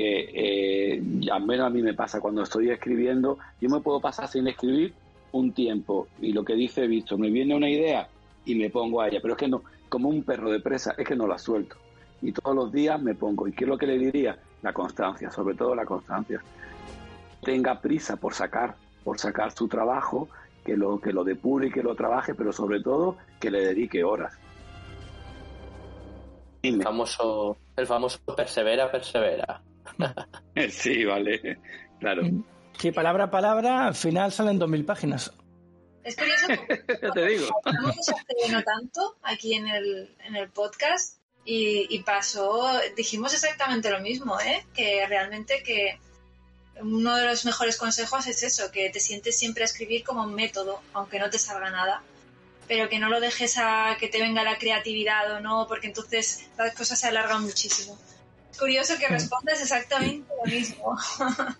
Porque eh, al menos a mí me pasa cuando estoy escribiendo, yo me puedo pasar sin escribir un tiempo. Y lo que dice Víctor, me viene una idea y me pongo a ella. Pero es que no, como un perro de presa, es que no la suelto. Y todos los días me pongo. ¿Y qué es lo que le diría? La constancia, sobre todo la constancia. Tenga prisa por sacar, por sacar su trabajo, que lo, que lo depure y que lo trabaje, pero sobre todo que le dedique horas. El famoso, el famoso persevera, persevera. (laughs) sí, vale, claro. Sí, palabra a palabra, al final salen dos mil páginas. Es curioso (laughs) ya te digo. (laughs) hablamos no tanto aquí en el, en el podcast y, y, pasó, dijimos exactamente lo mismo, ¿eh? que realmente que uno de los mejores consejos es eso, que te sientes siempre a escribir como un método, aunque no te salga nada, pero que no lo dejes a que te venga la creatividad o no, porque entonces las cosas se alargan muchísimo. Es curioso que respondas exactamente lo mismo. (laughs)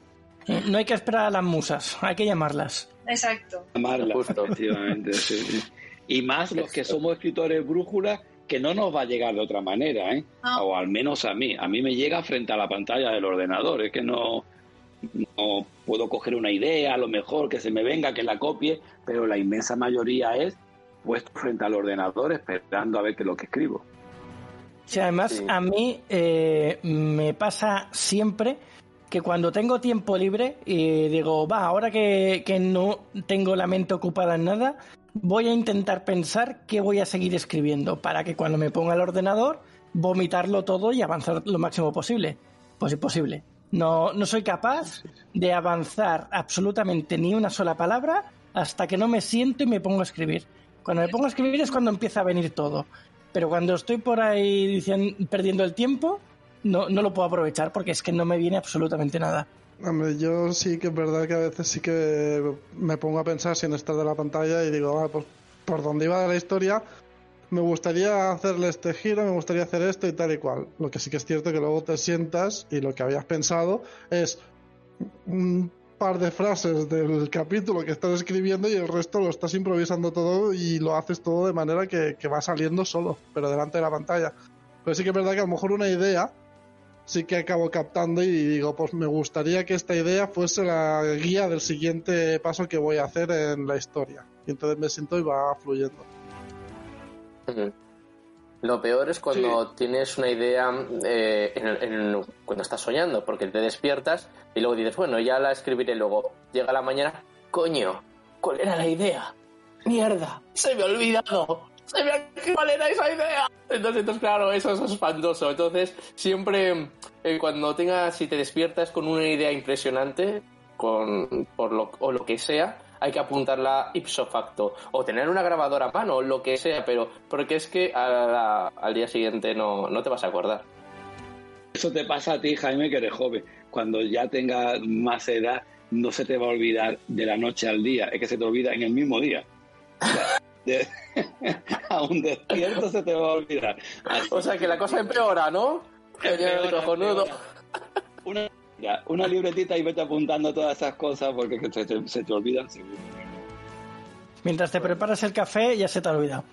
No hay que esperar a las musas, hay que llamarlas. Exacto. Llamarlas, efectivamente. sí. Y más los que somos escritores brújula, que no nos va a llegar de otra manera, ¿eh? No. O al menos a mí. A mí me llega frente a la pantalla del ordenador. Es que no, no puedo coger una idea, a lo mejor que se me venga, que la copie, pero la inmensa mayoría es puesto frente al ordenador esperando a ver qué es lo que escribo. Sí, además Sí. a mí eh, me pasa siempre que cuando tengo tiempo libre y digo, va, ahora que, que no tengo la mente ocupada en nada, voy a intentar pensar qué voy a seguir escribiendo para que cuando me ponga el ordenador vomitarlo todo y avanzar lo máximo posible. Pues imposible. No, no soy capaz de avanzar absolutamente ni una sola palabra hasta que no me siento y me pongo a escribir. Cuando me pongo a escribir es cuando empieza a venir todo. Pero cuando estoy por ahí diciendo, perdiendo el tiempo, no, no lo puedo aprovechar porque es que no me viene absolutamente nada. Hombre, yo sí que es verdad que a veces sí que me pongo a pensar sin estar de la pantalla y digo, ah, pues por donde iba la historia, me gustaría hacerle este giro, me gustaría hacer esto y tal y cual. Lo que sí que es cierto que luego te sientas y lo que habías pensado es par de frases del capítulo que estás escribiendo y el resto lo estás improvisando todo y lo haces todo de manera que, que va saliendo solo, pero delante de la pantalla. Pero sí que es verdad que a lo mejor una idea sí que acabo captando y digo, pues me gustaría que esta idea fuese la guía del siguiente paso que voy a hacer en la historia. Y entonces me siento y va fluyendo. Ujú. Lo peor es cuando tienes una idea eh, en- en- cuando estás soñando, porque te despiertas y luego dices, bueno, ya la escribiré luego. Llega la mañana, coño, ¿cuál era la idea? Mierda, se me ha olvidado. Se me ha cuál era esa idea. Entonces, entonces, claro, eso es espantoso. Entonces, siempre eh, cuando tengas, si te despiertas con una idea impresionante, con por lo, o lo que sea, hay que apuntarla ipso facto o tener una grabadora a mano o lo que sea, pero porque es que a la- al día siguiente no, no te vas a acordar. Eso te pasa a ti, Jaime, que eres joven. Cuando ya tengas más edad, no se te va a olvidar de la noche al día, es que se te olvida en el mismo día. De- (laughs) aún despierto se te va a olvidar. Así O sea que la cosa empeora, ¿no? Empeora, empeora. Una, ya, una libretita y vete apuntando todas esas cosas porque que se, te, se te olvidan seguro. Mientras te preparas el café ya se te ha olvidado.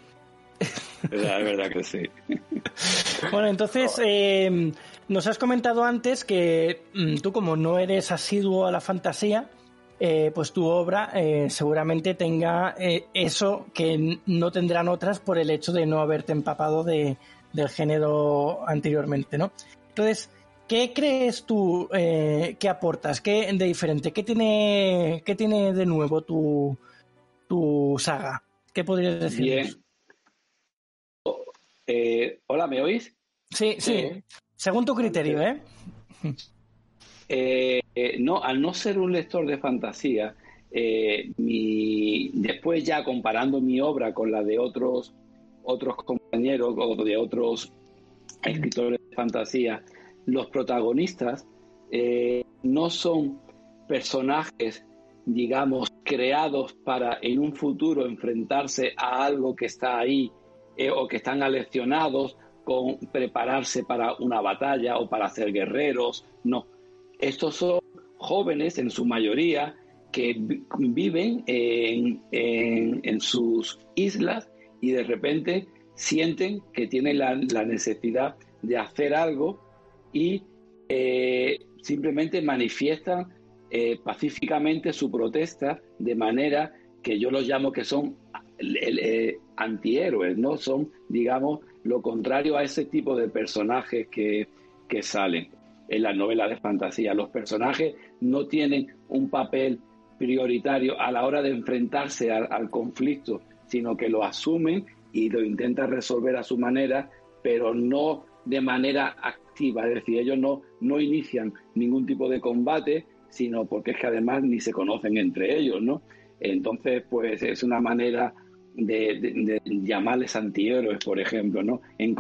Es verdad, que sí. (laughs) Bueno, entonces eh, nos has comentado antes que mm, tú como no eres asiduo a la fantasía, eh, pues tu obra eh, seguramente tenga eso que no tendrán otras por el hecho de no haberte empapado de, del género anteriormente, ¿no? Entonces, ¿qué crees tú eh, que aportas? ¿Qué de diferente? ¿Qué tiene, qué tiene de nuevo tu, tu saga? ¿Qué podrías decir? Bien. Eh, Hola, ¿me oís? Sí, sí. Según tu criterio, ¿eh? Eh, eh, no, al no ser un lector de fantasía, mi- después ya comparando mi obra con la de otros, otros compañeros o de otros escritores de fantasía, los protagonistas eh, no son personajes, digamos, creados para en un futuro enfrentarse a algo que está ahí eh, o que están aleccionados con prepararse para una batalla o para ser guerreros. No, estos son jóvenes en su mayoría que viven en, en, sus islas y de repente sienten que tienen la, necesidad de hacer algo y eh, simplemente manifiestan eh, pacíficamente su protesta de manera que yo los llamo que son eh, antihéroes, ¿no? Son, digamos, lo contrario a ese tipo de personajes que, que salen en las novelas de fantasía. Los personajes no tienen un papel prioritario a la hora de enfrentarse al, conflicto, sino que lo asumen y lo intentan resolver a su manera, pero no de manera activa, es decir, ellos no, no inician ningún tipo de combate, sino porque es que además ni se conocen entre ellos, ¿no? Entonces, pues es una manera de, llamarles antihéroes, por ejemplo, ¿no? En,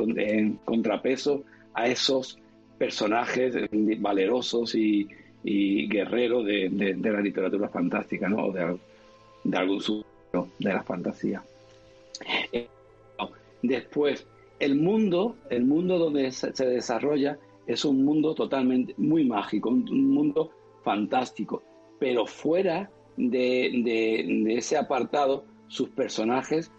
contrapeso a esos personajes valerosos y, guerreros de, la literatura fantástica, ¿no? O de, algún subgénero de la fantasía. Eh, después, el mundo, el mundo donde se desarrolla es un mundo totalmente muy mágico, un, mundo fantástico, pero fuera de, ese apartado, sus personajes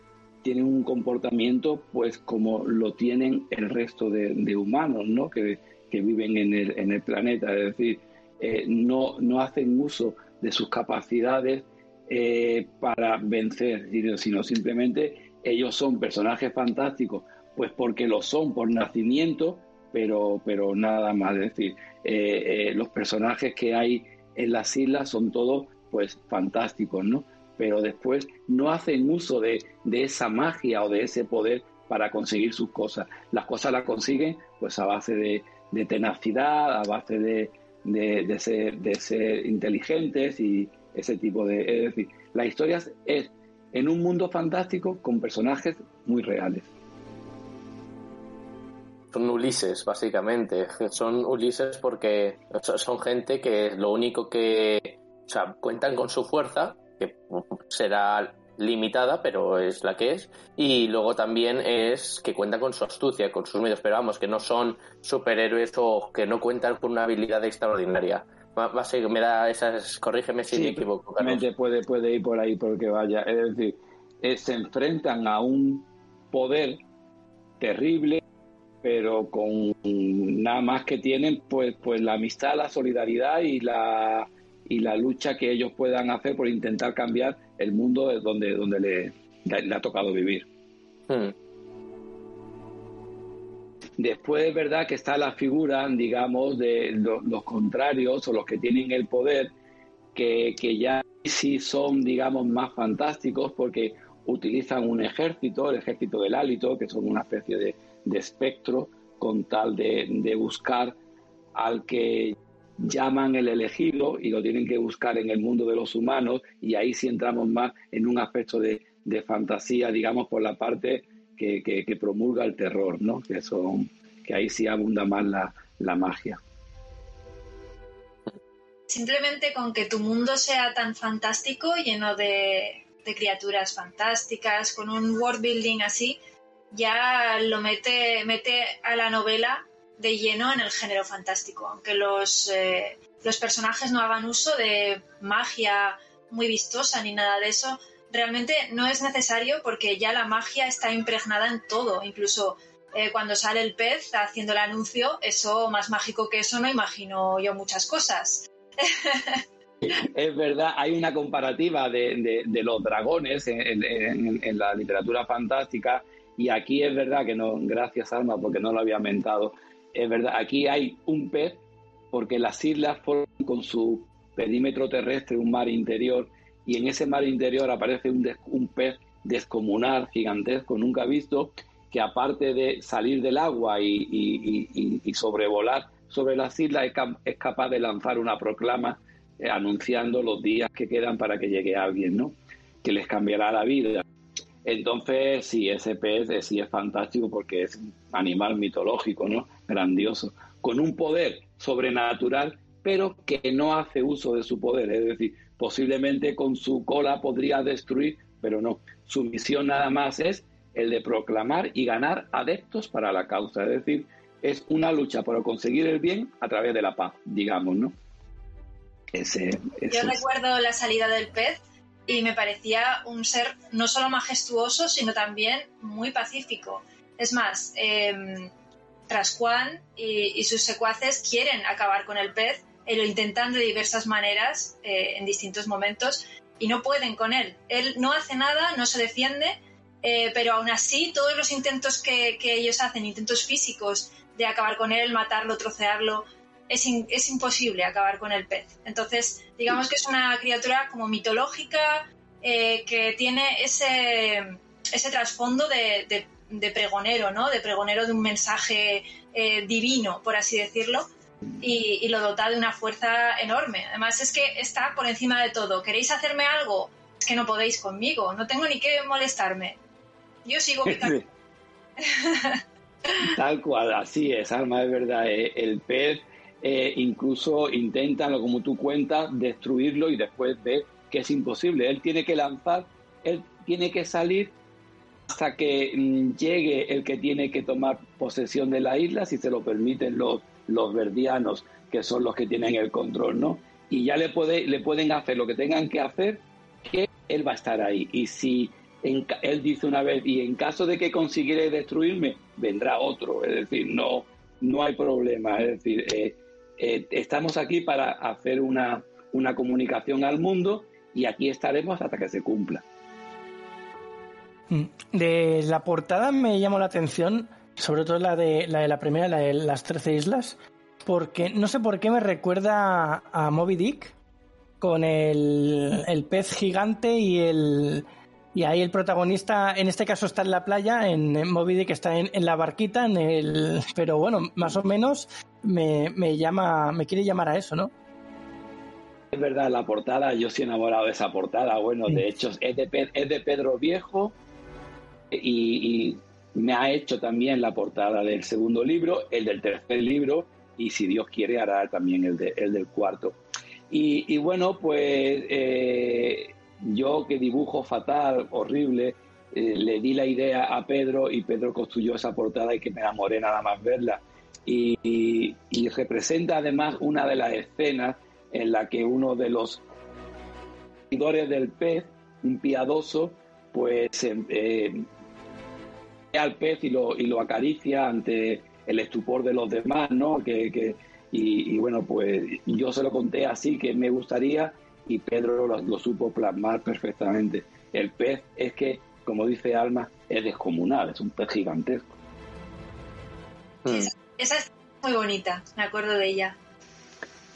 tienen un comportamiento pues como lo tienen el resto de, humanos ¿no? que, viven en el, en el, planeta, es decir, eh, no, no hacen uso de sus capacidades eh, para vencer, sino simplemente ellos son personajes fantásticos, pues porque lo son por nacimiento, pero, pero nada más. Es decir, eh, los personajes que hay en las islas son todos pues fantásticos, ¿no? Pero después no hacen uso de, esa magia o de ese poder para conseguir sus cosas. Las cosas las consiguen pues a base de, tenacidad, a base de, de, ser, inteligentes y ese tipo de... Es decir, la historia es en un mundo fantástico con personajes muy reales. Son Ulises, básicamente. Son Ulises porque son gente que lo único que o sea, cuentan con su fuerza, que será limitada, pero es la que es. Y luego también es que cuentan con su astucia, con sus medios, pero vamos, que no son superhéroes o que no cuentan con una habilidad extraordinaria. Me da esas, corrígeme si me equivoco. Puede, puede ir por ahí porque vaya. Es decir, eh, se enfrentan a un poder terrible, pero con nada más que tienen pues, pues la amistad, la solidaridad y la y la lucha que ellos puedan hacer por intentar cambiar el mundo donde, donde le, le ha tocado vivir. Hmm. Después es verdad que está la figura, digamos, de los contrarios o los que tienen el poder, que, que ya sí son, digamos, más fantásticos porque utilizan un ejército, el ejército del hálito, que son una especie de, de espectro, con tal de, de buscar al que llaman el elegido y lo tienen que buscar en el mundo de los humanos y ahí sí entramos más en un aspecto de, fantasía, digamos, por la parte que, promulga el terror, ¿no? Que, son, que ahí sí abunda más la, magia. Simplemente con que tu mundo sea tan fantástico, lleno de, de criaturas fantásticas, con un world building así, ya lo mete, mete a la novela de lleno en el género fantástico, aunque los, eh, los personajes no hagan uso de magia muy vistosa ni nada de eso, realmente no es necesario porque ya la magia está impregnada en todo, incluso eh, cuando sale el pez haciendo el anuncio, eso más mágico que eso no imagino yo muchas cosas. (laughs) Es verdad, hay una comparativa de, los dragones en, la literatura fantástica y aquí es verdad que no, gracias Alma porque no lo había mentado, es verdad, aquí hay un pez porque las islas forman con su perímetro terrestre un mar interior y en ese mar interior aparece un, un pez descomunal, gigantesco, nunca visto, que aparte de salir del agua y, sobrevolar sobre las islas, es, capaz de lanzar una proclama eh, anunciando los días que quedan para que llegue alguien, ¿no? Que les cambiará la vida. Entonces, sí, ese pez sí es fantástico porque es un animal mitológico, ¿no? Grandioso, con un poder sobrenatural, pero que no hace uso de su poder. Es decir, posiblemente con su cola podría destruir, pero no. Su misión nada más es el de proclamar y ganar adeptos para la causa. Es decir, es una lucha por conseguir el bien a través de la paz, digamos, ¿no? Ese, Yo recuerdo la salida del pez y me parecía un ser no solo majestuoso, sino también muy pacífico. Es más, eh, y, sus secuaces quieren acabar con el pez y lo intentan de diversas maneras eh, en distintos momentos y no pueden con él. Él no hace nada, no se defiende, eh, pero aún así todos los intentos que, ellos hacen, intentos físicos de acabar con él, matarlo, trocearlo, es, es imposible acabar con el pez. Entonces, digamos que es una criatura como mitológica eh, que tiene ese, ese trasfondo de, de, pregonero, ¿no? De pregonero de un mensaje eh, divino, por así decirlo, y, lo dota de una fuerza enorme. Además, es que está por encima de todo. ¿Queréis hacerme algo? Es que no podéis conmigo, no tengo ni que molestarme. Yo sigo (laughs) picando. Tal cual, así es, Alma, es verdad. Eh, el pez eh, incluso intentan, como tú cuentas, destruirlo y después ve que es imposible. Él tiene que lanzar, él tiene que salir hasta que mm, llegue el que tiene que tomar posesión de la isla, si se lo permiten los, los verdianos, que son los que tienen el control, ¿no? Y ya le, puede, le pueden hacer lo que tengan que hacer, que él va a estar ahí. Y si él dice una vez, y en caso de que consiguiera destruirme, vendrá otro. Es decir, no, no hay problema. Es decir, eh, eh, estamos aquí para hacer una, una comunicación al mundo y aquí estaremos hasta que se cumpla. Mm. De la portada me llamó la atención, sobre todo la de la, de la primera, la de las 13 islas, porque no sé por qué me recuerda a Moby Dick con el, el pez gigante y el, y ahí el protagonista, en este caso, está en la playa, en, Moby Dick está en, la barquita, en el, pero bueno, más o menos me, me, llama, me quiere llamar a eso, ¿no? Es verdad, la portada, yo sí he enamorado de esa portada. Bueno, de hecho, es de, es de Pedro Viejo y, me ha hecho también la portada del segundo libro, el del tercer libro y si Dios quiere hará también el, de, el del cuarto. Y, bueno, pues eh, yo que dibujo fatal, horrible, eh, le di la idea a Pedro y Pedro construyó esa portada y que me enamoré nada más verla. Y, representa además una de las escenas en la que uno de los seguidores del pez, un piadoso, pues em, eh, al pez y lo, y lo acaricia ante el estupor de los demás, ¿no? Que, y, y, bueno, pues yo se lo conté así, que me gustaría y Pedro lo, supo plasmar perfectamente. El pez es que, como dice Alma, es descomunal, es un pez gigantesco. Hmm. esa es muy bonita, me acuerdo de ella.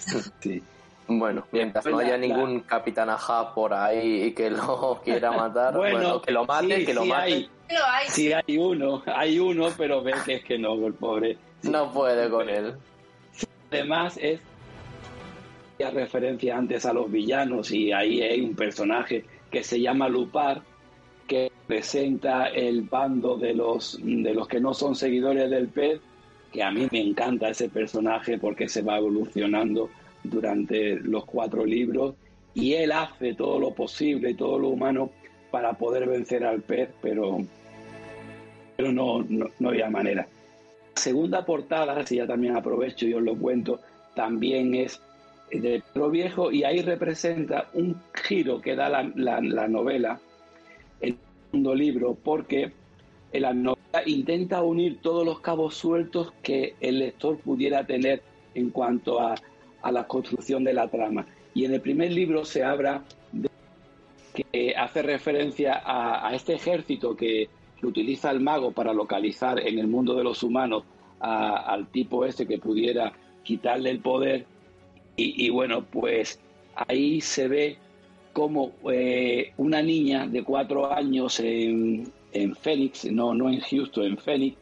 (laughs) Sí. Bueno, mientras no haya ningún capitán Aja por ahí y que lo (laughs) quiera matar, bueno, que lo mate, que lo mate. Hay, sí hay uno, hay uno, pero ve que es que no, el pobre. No puede con él. Además es referencia antes a los villanos y ahí hay un personaje que se llama Lupar que presenta el bando de los de los que no son seguidores del pez que a mí me encanta ese personaje porque se va evolucionando durante los cuatro libros y él hace todo lo posible todo lo humano para poder vencer al pez pero pero no, no, no había manera. Segunda portada si ya también aprovecho y os lo cuento también es de Pedro Viejo y ahí representa un giro que da la, la, novela, el segundo libro, porque la novela intenta unir todos los cabos sueltos que el lector pudiera tener en cuanto a, a la construcción de la trama. Y en el primer libro se habla de que hace referencia a, a este ejército que, que, utiliza el mago para localizar en el mundo de los humanos al tipo ese que pudiera quitarle el poder y, bueno, pues ahí se ve como eh, una niña de cuatro años en, en Phoenix, no, no en Houston, en Phoenix,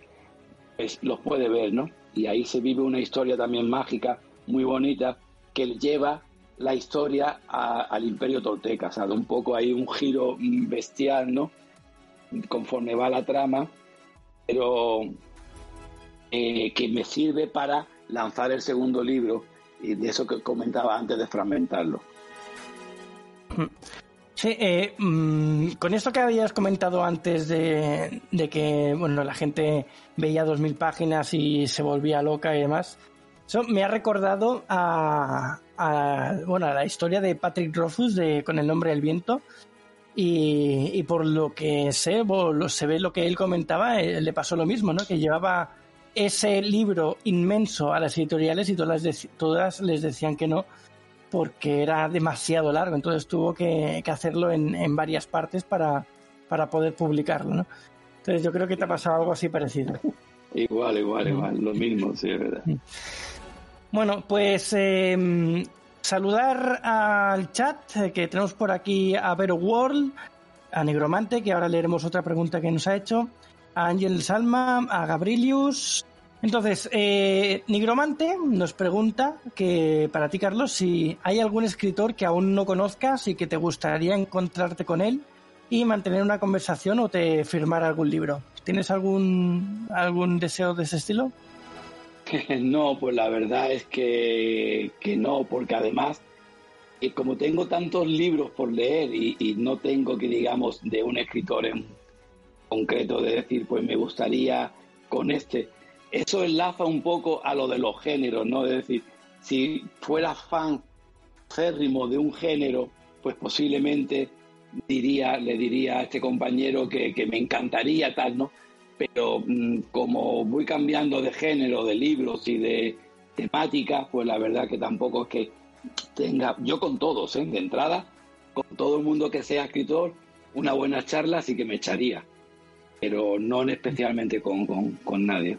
pues los puede ver, ¿no? Y ahí se vive una historia también mágica, muy bonita, que lleva la historia al imperio tolteca, o sea, un poco ahí un giro bestial, ¿no? Conforme va la trama, pero eh, que me sirve para lanzar el segundo libro y de eso que comentaba antes de fragmentarlo. Sí, eh, mm, con esto que habías comentado antes de, que bueno la gente veía dos mil páginas y se volvía loca y demás, eso me ha recordado a, bueno, la historia de Patrick Rothfuss de Con el nombre del viento. Y, y por lo que sé, lo- se ve lo que él comentaba, eh, le pasó lo mismo, ¿no? Que llevaba ese libro inmenso a las editoriales y todas, deci- todas les decían que no porque era demasiado largo, entonces tuvo que, que hacerlo en, en varias partes para, para poder publicarlo, ¿no? Entonces yo creo que te ha pasado algo así parecido. Igual, igual, Mm. igual. Lo mismo, sí, es verdad. Bueno, pues eh, saludar al chat eh, que tenemos por aquí a Vero World, a Negromante, que ahora leeremos otra pregunta que nos ha hecho, a Ángel Salma, a Gabrilius. Entonces, eh, Nigromante nos pregunta que para ti, Carlos, si hay algún escritor que aún no conozcas y que te gustaría encontrarte con él y mantener una conversación o te firmar algún libro. ¿Tienes algún, algún deseo de ese estilo? (laughs) No, pues la verdad es que, que no, porque además, eh, como tengo tantos libros por leer y, y no tengo que, digamos, de un escritor en concreto de decir, pues me gustaría con este, eso enlaza un poco a lo de los géneros, ¿no? Es decir, si fuera fan férrimo de un género, pues posiblemente diría, le diría a este compañero que, que me encantaría tal, ¿no? pero mm, como voy cambiando de género, de libros y de temática, pues la verdad que tampoco es que tenga, yo con todos, ¿eh? de entrada, con todo el mundo que sea escritor, una buena charla sí que me echaría, pero no especialmente con, con, con nadie.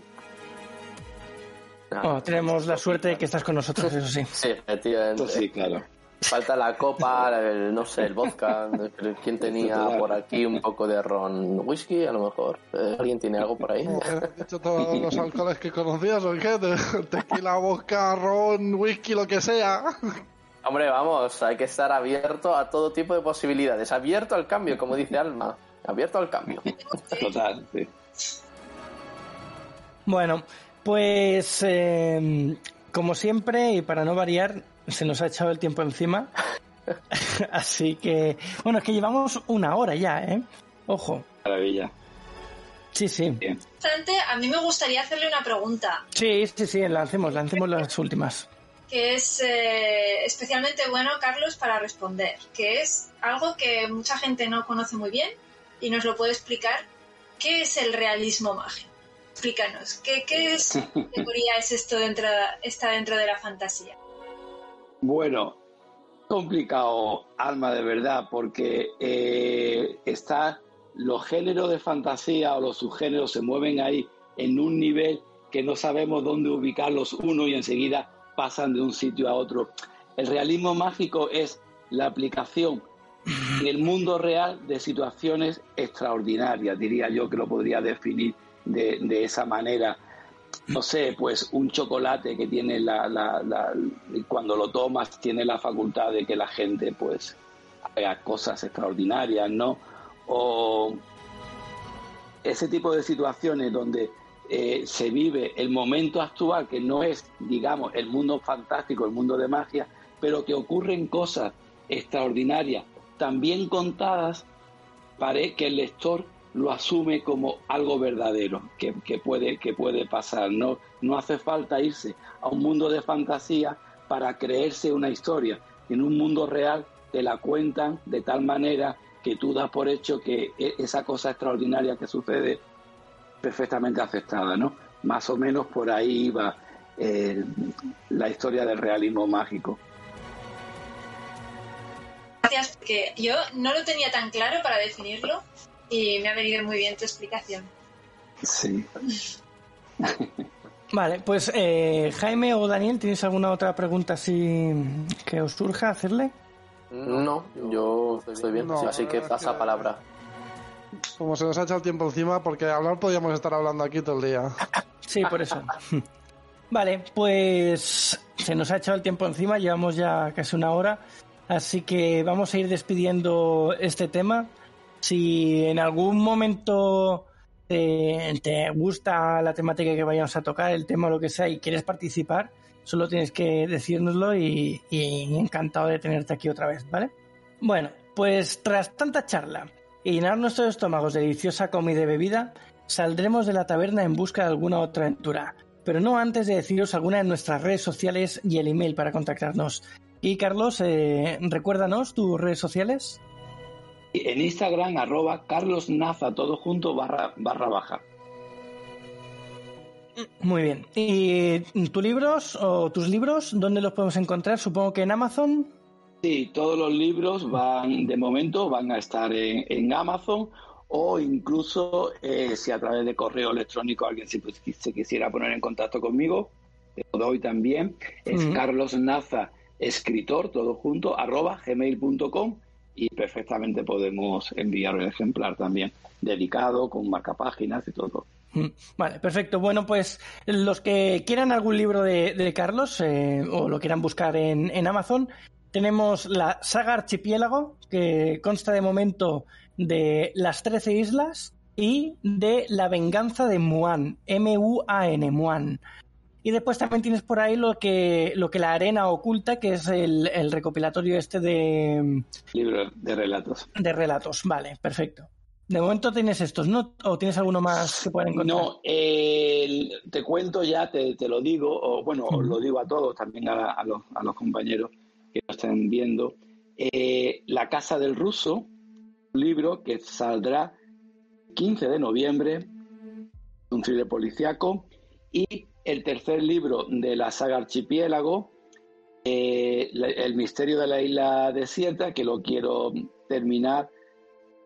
Bueno, tenemos la suerte de que estás con nosotros, eso sí. Sí, efectivamente. Sí, claro. Falta la copa, el- no sé, el vodka. ¿Quién tenía por aquí un poco de ron whisky? A lo mejor. Eh, ¿Alguien tiene algo por ahí? ¿Has dicho todos los alcoholes que conocías o qué? Tequila, vodka, ron, whisky, lo que sea. Hombre, vamos, hay que estar abierto a todo tipo de posibilidades. Abierto al cambio, como dice Alma. Abierto al cambio. (laughs) Total, sí. Bueno, pues eh, como siempre y para no variar, se nos ha echado el tiempo encima. (laughs) Así que, bueno, es que llevamos una hora ya, ¿eh? Ojo. Maravilla. Sí, sí. Bien. a mí me gustaría hacerle una pregunta, Sí, sí, sí, lancemos, lancemos las últimas. que es eh, especialmente bueno, Carlos, para responder, que es algo que mucha gente no conoce muy bien y nos lo puede explicar. ¿Qué es el realismo mágico? Explícanos, ¿qué, qué es, (laughs) categoría es esto dentro, está dentro de la fantasía? Bueno, complicado, Alma, de verdad, porque eh, está los géneros de fantasía o los subgéneros se mueven ahí en un nivel que no sabemos dónde ubicarlos uno y enseguida pasan de un sitio a otro. El realismo mágico es la aplicación en el mundo real de situaciones extraordinarias, diría yo que lo podría definir de, esa manera no sé, pues un chocolate que tiene la, la, la- cuando lo tomas tiene la facultad de que la gente pues haga cosas extraordinarias, ¿no? O ese tipo de situaciones donde eh, se vive el momento actual, que no es, digamos, el mundo fantástico, el mundo de magia, pero que ocurren cosas extraordinarias, también contadas, parece que el lector lo asume como algo verdadero, que, que puede, que puede pasar. No, no hace falta irse a un mundo de fantasía para creerse una historia. En un mundo real te la cuentan de tal manera que tú das por hecho que e- esa cosa extraordinaria que sucede perfectamente aceptada, ¿no? Más o menos por ahí va eh, la historia del realismo mágico. Gracias, porque yo no lo tenía tan claro para definirlo y me ha venido muy bien tu explicación. Sí. (laughs) Vale, pues eh, Jaime o Daniel, ¿tienes alguna otra pregunta así que os surja hacerle? No, yo estoy bien. No, sí, así que pasa que- palabra. Como se nos ha echado el tiempo encima, porque hablar podríamos estar hablando aquí todo el día. (laughs) Sí, por eso. (laughs) Vale, pues se nos ha echado el tiempo encima, llevamos ya casi una hora, así que vamos a ir despidiendo este tema. Si en algún momento te, gusta la temática que vayamos a tocar, el tema o lo que sea, y quieres participar, solo tienes que decírnoslo y, y encantado de tenerte aquí otra vez, ¿vale? Bueno, pues tras tanta charla y llenar nuestros estómagos de deliciosa comida y bebida, saldremos de la taberna en busca de alguna otra aventura. Pero no antes de deciros alguna de nuestras redes sociales y el email para contactarnos. Y Carlos, eh, recuérdanos tus redes sociales. En Instagram, arroba Carlos Naza, todo junto, barra, barra baja. Muy bien. ¿Y tus libros o tus libros, dónde los podemos encontrar? Supongo que en Amazon. Sí, todos los libros van, de momento, van a estar en, Amazon o incluso eh, si a través de correo electrónico alguien se, se, quisiera poner en contacto conmigo, te lo doy también. Es Carlos Naza, escritor, todo junto, arroba gmail.com y perfectamente podemos enviar el ejemplar también, dedicado, con marcapáginas y todo. Mm, vale, perfecto. Bueno, pues los que quieran algún libro de, Carlos eh, o lo quieran buscar en, Amazon, tenemos la saga Archipiélago, que consta de momento de las Trece islas y de la venganza de Muan, M-U-A-N, Muan. Y después también tienes por ahí lo que, lo que la arena oculta, que es el, el recopilatorio este de... Libro de relatos. De relatos, vale, perfecto. De momento tienes estos, ¿no? ¿O tienes alguno más que puedan encontrar? No, te cuento ya, te, lo digo, o bueno, lo digo a todos, también a, los, compañeros que lo estén viendo. Eh, la Casa del Ruso, un libro que saldrá 15 de noviembre, un thriller policiaco, y el tercer libro de la saga Archipiélago, eh, El misterio de la isla desierta, que lo quiero terminar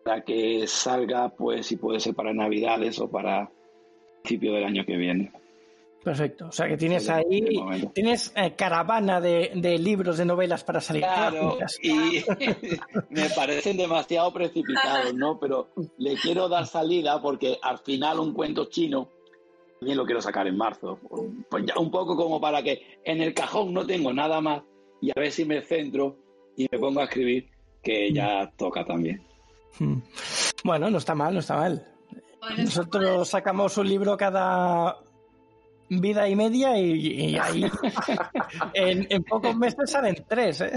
para que salga, pues, si puede ser para Navidades o para principio del año que viene. Perfecto. O sea que tienes ahí, tienes eh, caravana de, libros, de novelas para salir. Claro, (laughs) y (laughs) me parecen demasiado precipitados, ¿no? Pero le quiero dar salida porque al final un cuento chino también lo quiero sacar en marzo. Pues ya un poco como para que en el cajón no tengo nada más y a ver si me centro y me pongo a escribir, que ya toca también. Hmm. Bueno, no está mal, no está mal. Nosotros sacamos un libro cada vida y media y, ahí (laughs) en, pocos meses salen tres. ¿eh?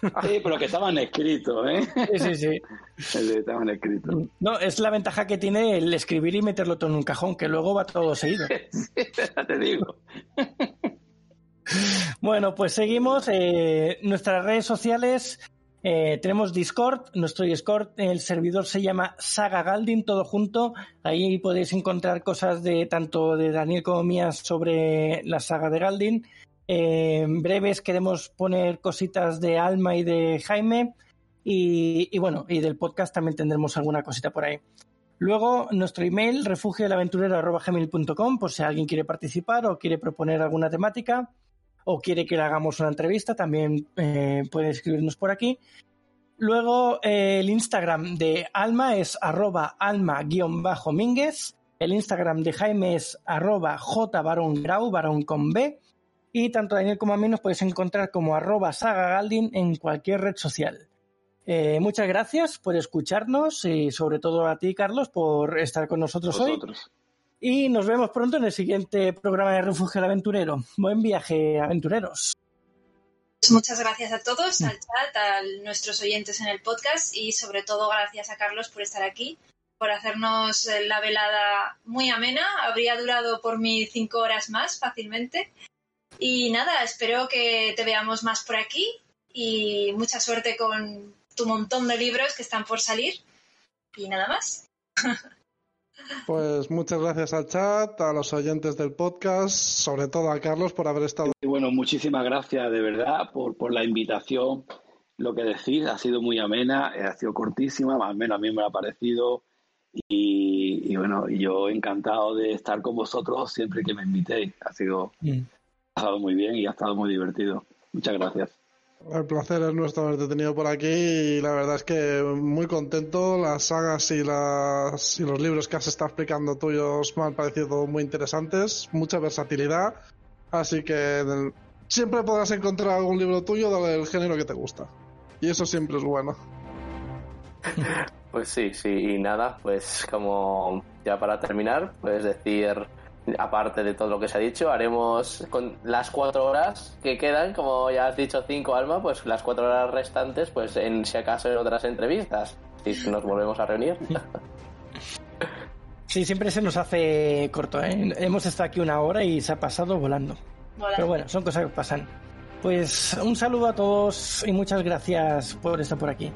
Sí, pero que estaban escritos, ¿eh? Sí, sí, sí. Estaban escritos. No, es la ventaja que tiene el escribir y meterlo todo en un cajón, que luego va todo seguido. (laughs) Sí, te digo. Bueno, pues seguimos. Eh, nuestras redes sociales eh, tenemos Discord, nuestro Discord, el servidor se llama Saga Galdin, todo junto. Ahí podéis encontrar cosas de tanto de Daniel como mías sobre la saga de Galdin. Eh, en breves queremos poner cositas de Alma y de Jaime. Y, bueno, y del podcast también tendremos alguna cosita por ahí. Luego, nuestro email, refugioelaventurero.com, por si alguien quiere participar o quiere proponer alguna temática o quiere que le hagamos una entrevista, también eh, puede escribirnos por aquí. Luego eh, el Instagram de Alma es arroba alma-mínguez. El Instagram de Jaime es arroba jbarongrau, barón con B. Y tanto Daniel como a mí nos podéis encontrar como arroba sagagaldin en cualquier red social. Eh, muchas gracias por escucharnos y sobre todo a ti, Carlos, por estar con nosotros hoy. Y nos vemos pronto en el siguiente programa de Refugio Aventurero. Buen viaje, aventureros. Muchas gracias a todos, al chat, a nuestros oyentes en el podcast y sobre todo gracias a Carlos por estar aquí, por hacernos eh, la velada muy amena. Habría durado por mí cinco horas más fácilmente. Y nada, espero que te veamos más por aquí y mucha suerte con tu montón de libros que están por salir. Y nada más. (laughs) Pues muchas gracias al chat, a los oyentes del podcast, sobre todo a Carlos por haber estado. Y bueno, muchísimas gracias de verdad por, por la invitación. Lo que decís ha sido muy amena, eh, ha sido cortísima, más o menos a mí me ha parecido. Y, bueno, yo encantado de estar con vosotros siempre que me invitéis. Ha sido, mm. ha estado muy bien y ha estado muy divertido. Muchas gracias. El placer es nuestro haberte tenido por aquí y la verdad es que muy contento. Las sagas y, las, y los libros que has estado explicando tuyos me han parecido muy interesantes, mucha versatilidad. Así que siempre podrás encontrar algún libro tuyo del género que te gusta. Y eso siempre es bueno. (laughs) Pues sí, sí, y nada, pues como ya para terminar, puedes decir aparte de todo lo que se ha dicho, haremos con las cuatro horas que quedan, como ya has dicho cinco, Alma, pues las cuatro horas restantes, pues en si acaso en otras entrevistas, si nos volvemos a reunir. Sí, siempre se nos hace corto, ¿eh? Hemos estado aquí una hora y se ha pasado volando. Pero bueno, son cosas que pasan. Pues un saludo a todos y muchas gracias por estar por aquí.